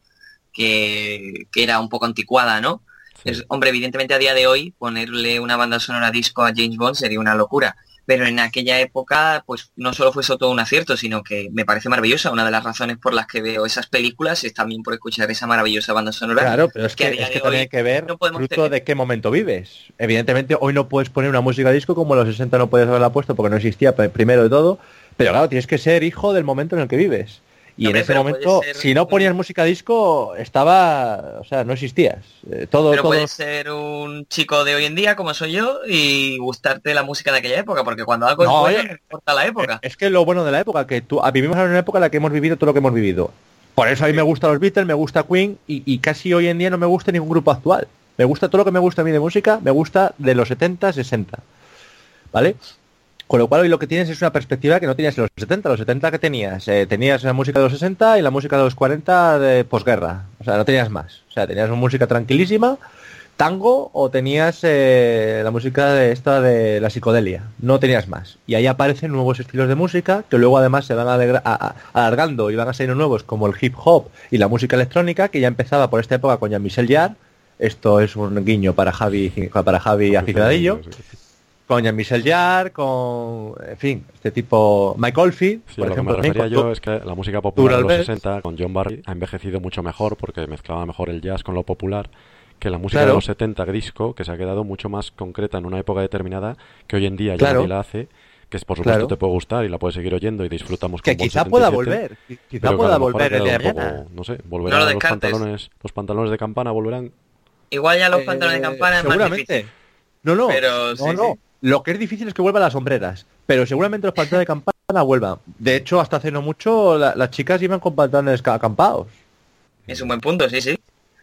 que, que era un poco anticuada, ¿no? Sí. Es- hombre, evidentemente a día de hoy ponerle una banda sonora disco a James Bond sería una locura. Pero en aquella época, pues no solo fue eso todo un acierto, sino que me parece maravillosa. Una de las razones por las que veo esas películas es también por escuchar esa maravillosa banda sonora. Claro, pero es que que, es que también hay que ver no fruto tener. de qué momento vives. Evidentemente hoy no puedes poner una música disco como en los 60 no puedes haberla puesto porque no existía primero de todo. Pero claro, tienes que ser hijo del momento en el que vives. Y en ese momento, ser si no ponías música disco, estaba, o sea, no existías. Eh, todo, Pero todo. puedes ser un chico de hoy en día, como soy yo, y gustarte la música de aquella época, porque cuando algo No, es bueno, eh, no importa la época. Es que lo bueno de la época, que tú, ah, vivimos en una época en la que hemos vivido todo lo que hemos vivido. Por eso a mí me gustan los Beatles, me gusta Queen y, y casi hoy en día no me gusta ningún grupo actual. Me gusta todo lo que me gusta a mí de música, me gusta de los 70, 60. ¿Vale? Con lo cual hoy lo que tienes es una perspectiva que no tenías en los 70. Los 70 que tenías, Eh, tenías la música de los 60 y la música de los 40 de posguerra. O sea, no tenías más. O sea, tenías una música tranquilísima, tango o tenías eh, la música de esta de la psicodelia. No tenías más. Y ahí aparecen nuevos estilos de música que luego además se van alegra- a- a- alargando y van a ser nuevos como el hip hop y la música electrónica que ya empezaba por esta época con Jean-Michel Jarre, Esto es un guiño para Javi, para Javi aficionadillo. Con Jean-Michel Jarre, con, en fin, este tipo, Mike Oldfield, por lo ejemplo. Que me refería yo es que la música popular de los 60 con John Barry ha envejecido mucho mejor porque mezclaba mejor el jazz con lo popular que la música de los 70 disco, que se ha quedado mucho más concreta en una época determinada que hoy en día ya nadie la hace que por supuesto te puede gustar y la puedes seguir oyendo y disfrutamos con Que quizá pueda volver, quizá pueda volver el de No sé, volverán los pantalones, los pantalones de campana volverán. Igual ya los pantalones de eh, campana es seguramente. No, no, pero, no, no. Lo que es difícil es que vuelvan las sombreras, pero seguramente los pantalones de campana vuelvan. De hecho, hasta hace no mucho las chicas iban con pantalones acampados. Es un buen punto, sí, sí.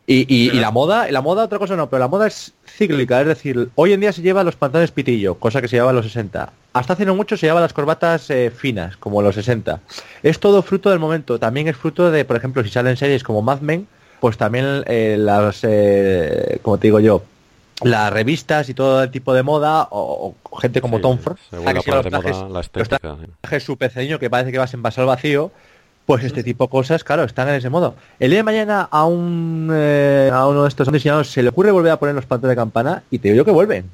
Y, la moda, la moda otra cosa no, pero la moda es cíclica, es decir, hoy en día se lleva los pantalones pitillo, cosa que se llevaba en los 60. Hasta hace no mucho se llevaba las corbatas eh, finas, como los 60. Es todo fruto del momento, también es fruto de, por ejemplo, si salen series como Mad Men, pues también eh, las, eh, como te digo yo, las revistas y todo el tipo de moda, o, gente como Tom Ford, la, que su peceño que parece que vas en vaso al vacío, pues este tipo de cosas, claro, están en ese modo. El día de mañana a un eh, a uno de estos diseñadores se le ocurre volver a poner los pantalones de campana y te digo yo que vuelven.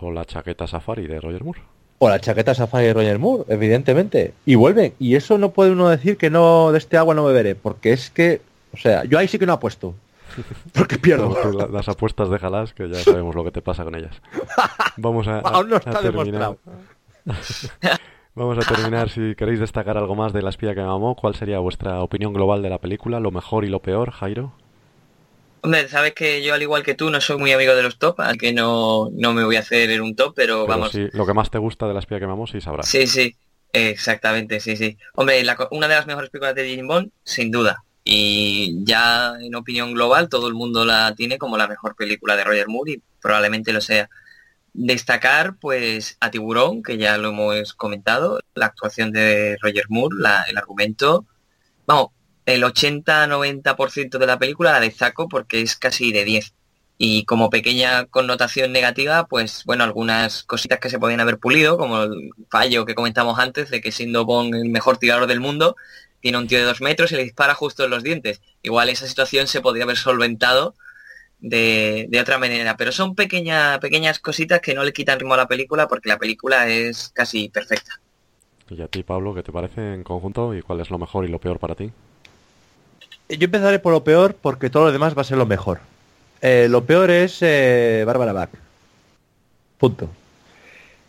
O la chaqueta safari de Roger Moore. O la chaqueta safari de Roger Moore, evidentemente. Y vuelven. Y eso no puede uno decir que no de este agua no beberé, porque es que, o sea, yo ahí sí que no apuesto. <laughs> Porque pierdo. las apuestas déjalas, que ya sabemos lo que te pasa con ellas. Vamos a, <laughs> Aún no está demostrado. <laughs> Vamos a terminar, si queréis destacar algo más de La espía que me amó, ¿cuál sería vuestra opinión global de la película? ¿Lo mejor y lo peor, Jairo? Hombre, sabes que yo al igual que tú no soy muy amigo de los top, al que no, no me voy a hacer en un top, pero, vamos. Sí, lo que más te gusta de La espía que me amó, sí sabrás. Sí, sí, exactamente, sí, sí. Hombre, una de las mejores películas de James Bond, sin duda. Y ya en opinión global todo el mundo la tiene como la mejor película de Roger Moore y probablemente lo sea. Destacar pues a Tiburón, que ya lo hemos comentado, la actuación de Roger Moore, el argumento. Vamos, el 80-90% de la película la destaco porque es casi de 10. Y como pequeña connotación negativa, pues bueno, algunas cositas que se podían haber pulido, como el fallo que comentamos antes de que siendo Bond el mejor tirador del mundo, tiene un tío de dos metros y le dispara justo en los dientes. Igual esa situación se podría haber solventado de, otra manera. Pero son pequeñas pequeñas cositas que no le quitan ritmo a la película porque la película es casi perfecta. ¿Y a ti, Pablo, qué te parece en conjunto y cuál es lo mejor y lo peor para ti? Yo empezaré por lo peor porque todo lo demás va a ser lo mejor. Eh, lo peor es eh, Bárbara Bach. Punto.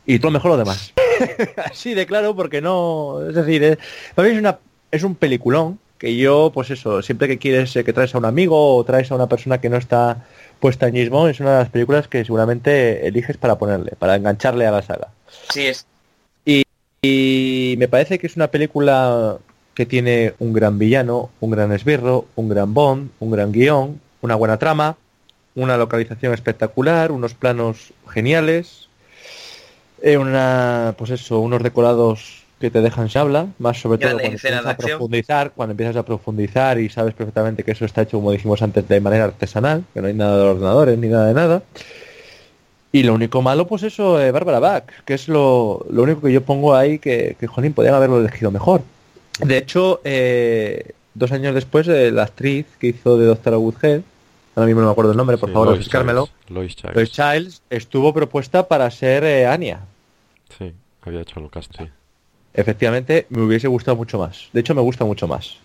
Y todo lo mejor lo demás. <laughs> Así de claro porque no... Es decir, es, es, una, es un peliculón que yo, pues eso, siempre que quieres eh, que traes a un amigo o traes a una persona que no está puesta en mismo, es una de las películas que seguramente eliges para ponerle, para engancharle a la saga. Sí es. Y, me parece que es una película que tiene un gran villano, un gran esbirro, un gran bond, un gran guion, una buena trama, una localización espectacular, unos planos geniales, eh, una, pues eso, unos decorados que te dejan se habla, más sobre todo cuando empiezas a profundizar, cuando empiezas a profundizar y sabes perfectamente que eso está hecho, como dijimos antes, de manera artesanal, que no hay nada de ordenadores ni nada de nada. Y lo único malo, pues eso, eh, Bárbara Bach, que es lo, lo, único que yo pongo ahí que, que Jolín, podían haberlo elegido mejor. De hecho, eh, dos años después, eh, la actriz que hizo de Doctora Woodhead, ahora mismo no me acuerdo el nombre, por favor, refrescármelo. Lois Childs. Lois Childs estuvo propuesta para ser Anya. Sí, había hecho el cast, sí efectivamente me hubiese gustado mucho más. De hecho, me gusta mucho más.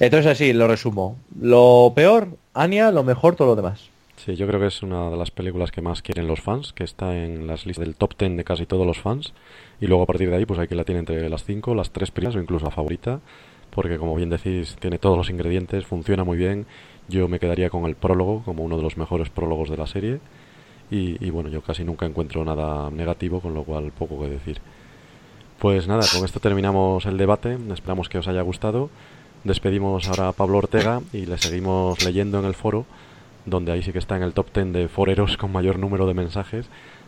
Entonces así, lo resumo. Lo peor, Anya, lo mejor, todo lo demás. Sí, yo creo que es una de las películas que más quieren los fans, que está en las listas del top 10 de casi todos los fans. Y luego a partir de ahí, pues hay que la tiene entre las 5, las tres primeras o incluso la favorita. Porque como bien decís, tiene todos los ingredientes, funciona muy bien. Yo me quedaría con el prólogo como uno de los mejores prólogos de la serie. Y, y bueno, yo casi nunca encuentro nada negativo, con lo cual poco que decir. Pues nada, con esto terminamos el debate. Esperamos que os haya gustado. Despedimos ahora a Pablo Ortega y le seguimos leyendo en el foro, donde ahí sí que está en el top 10 de foreros con mayor número de mensajes,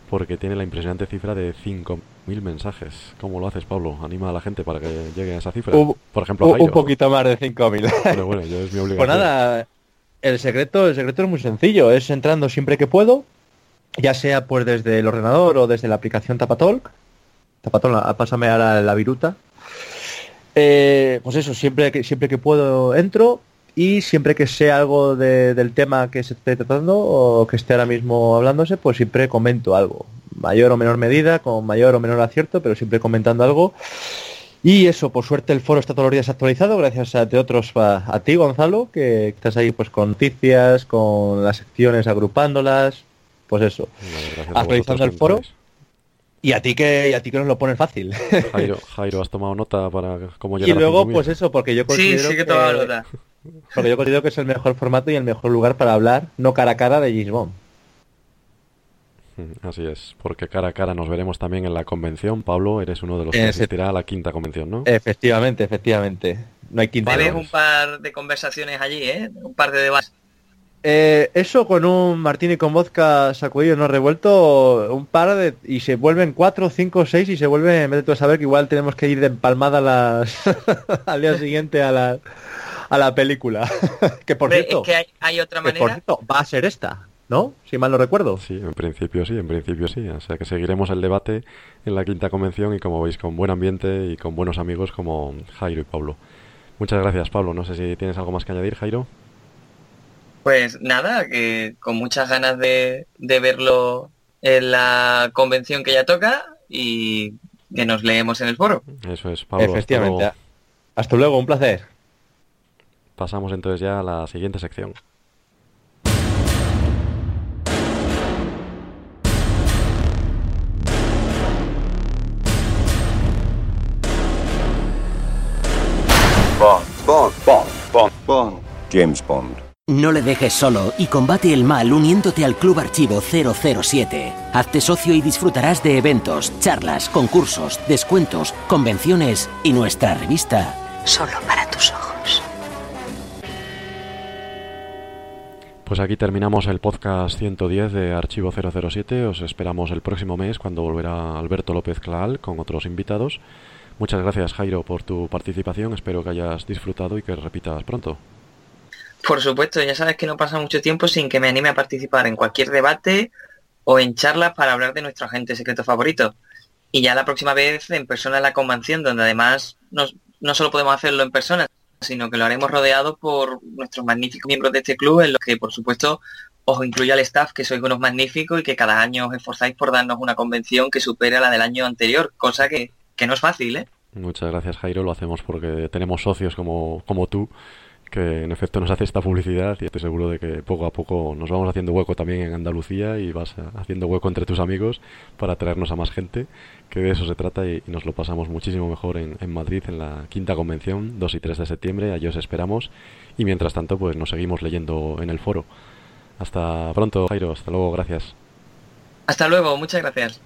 porque tiene la impresionante cifra de 5.000 mensajes. ¿Cómo lo haces, Pablo? Anima a la gente para que llegue a esa cifra. Por ejemplo, un poquito más de 5.000. Pero bueno, yo es mi obligación. Pues nada, el secreto, el secreto es muy sencillo. Es entrando siempre que puedo, ya sea pues desde el ordenador o desde la aplicación Tapatalk Zapatón, pásame ahora la viruta. Eh, pues eso, siempre que, siempre que puedo entro y siempre que sea algo del tema que se esté tratando o que esté ahora mismo hablándose, pues siempre comento algo. Mayor o menor medida, con mayor o menor acierto, pero siempre comentando algo. Y eso, por suerte el foro está todos los días actualizado, gracias a, otros, a, ti Gonzalo, que estás ahí pues con noticias, con las secciones agrupándolas, pues eso, actualizando el foro. Y a ti que a ti que nos lo pones fácil. <laughs> Jairo, Jairo, has tomado nota para cómo llegar Y luego, pues eso, porque yo considero sí, que, nota. Porque yo considero que es el mejor formato y el mejor lugar para hablar, no cara a cara, de James Bond. Mm, así es, porque cara a cara nos veremos también en la convención. Pablo, eres uno de los que asistirá a la quinta convención, ¿no? Efectivamente, efectivamente. No hay quinta. Ves un par de conversaciones allí, ¿eh? Un par de debates. Eh, eso con un martini con vodka sacudido no revuelto, un par de y se vuelven cuatro, cinco, seis y se vuelve, en vez de todo saber que igual tenemos que ir de empalmada las <laughs> al día siguiente a la a la película. <laughs> que por cierto, que hay, otra manera. por cierto, va a ser esta, ¿no? Si mal no recuerdo. Sí, en principio sí, en principio sí. O sea que seguiremos el debate en la quinta convención y como veis con buen ambiente y con buenos amigos como Jairo y Pablo. Muchas gracias, Pablo. No sé si tienes algo más que añadir, Jairo. Pues nada, que con muchas ganas de, de verlo en la convención que ya toca y que nos leemos en el foro. Eso es, Pablo. Efectivamente. hasta luego un placer. Pasamos entonces ya a la siguiente sección. Bond. Bond. Bond. Bond. Bond. James Bond. No le dejes solo y combate el mal uniéndote al Club Archivo 007. Hazte socio y disfrutarás de eventos, charlas, concursos, descuentos, convenciones y nuestra revista. Solo para tus ojos. Pues aquí terminamos el podcast 110 de Archivo 007. Os esperamos el próximo mes cuando volverá Alberto López Claal con otros invitados. Muchas gracias Jairo por tu participación. Espero que hayas disfrutado y que repitas pronto. Por supuesto, ya sabes que no pasa mucho tiempo sin que me anime a participar en cualquier debate o en charlas para hablar de nuestro agente secreto favorito. Y ya la próxima vez en persona en la convención, donde además no solo podemos hacerlo en persona, sino que lo haremos rodeado por nuestros magníficos miembros de este club, en los que, por supuesto, os incluye al staff, que sois unos magníficos y que cada año os esforzáis por darnos una convención que supere a la del año anterior, cosa que, que no es fácil, ¿eh? Muchas gracias, Jairo. Lo hacemos porque tenemos socios como, como tú que en efecto nos hace esta publicidad y estoy seguro de que poco a poco nos vamos haciendo hueco también en Andalucía y vas haciendo hueco entre tus amigos para traernos a más gente, que de eso se trata y, nos lo pasamos muchísimo mejor en, en, Madrid en la quinta convención, 2 y 3 de septiembre, allí os esperamos y mientras tanto pues nos seguimos leyendo en el foro. Hasta pronto, Jairo, hasta luego, gracias. Hasta luego, muchas gracias.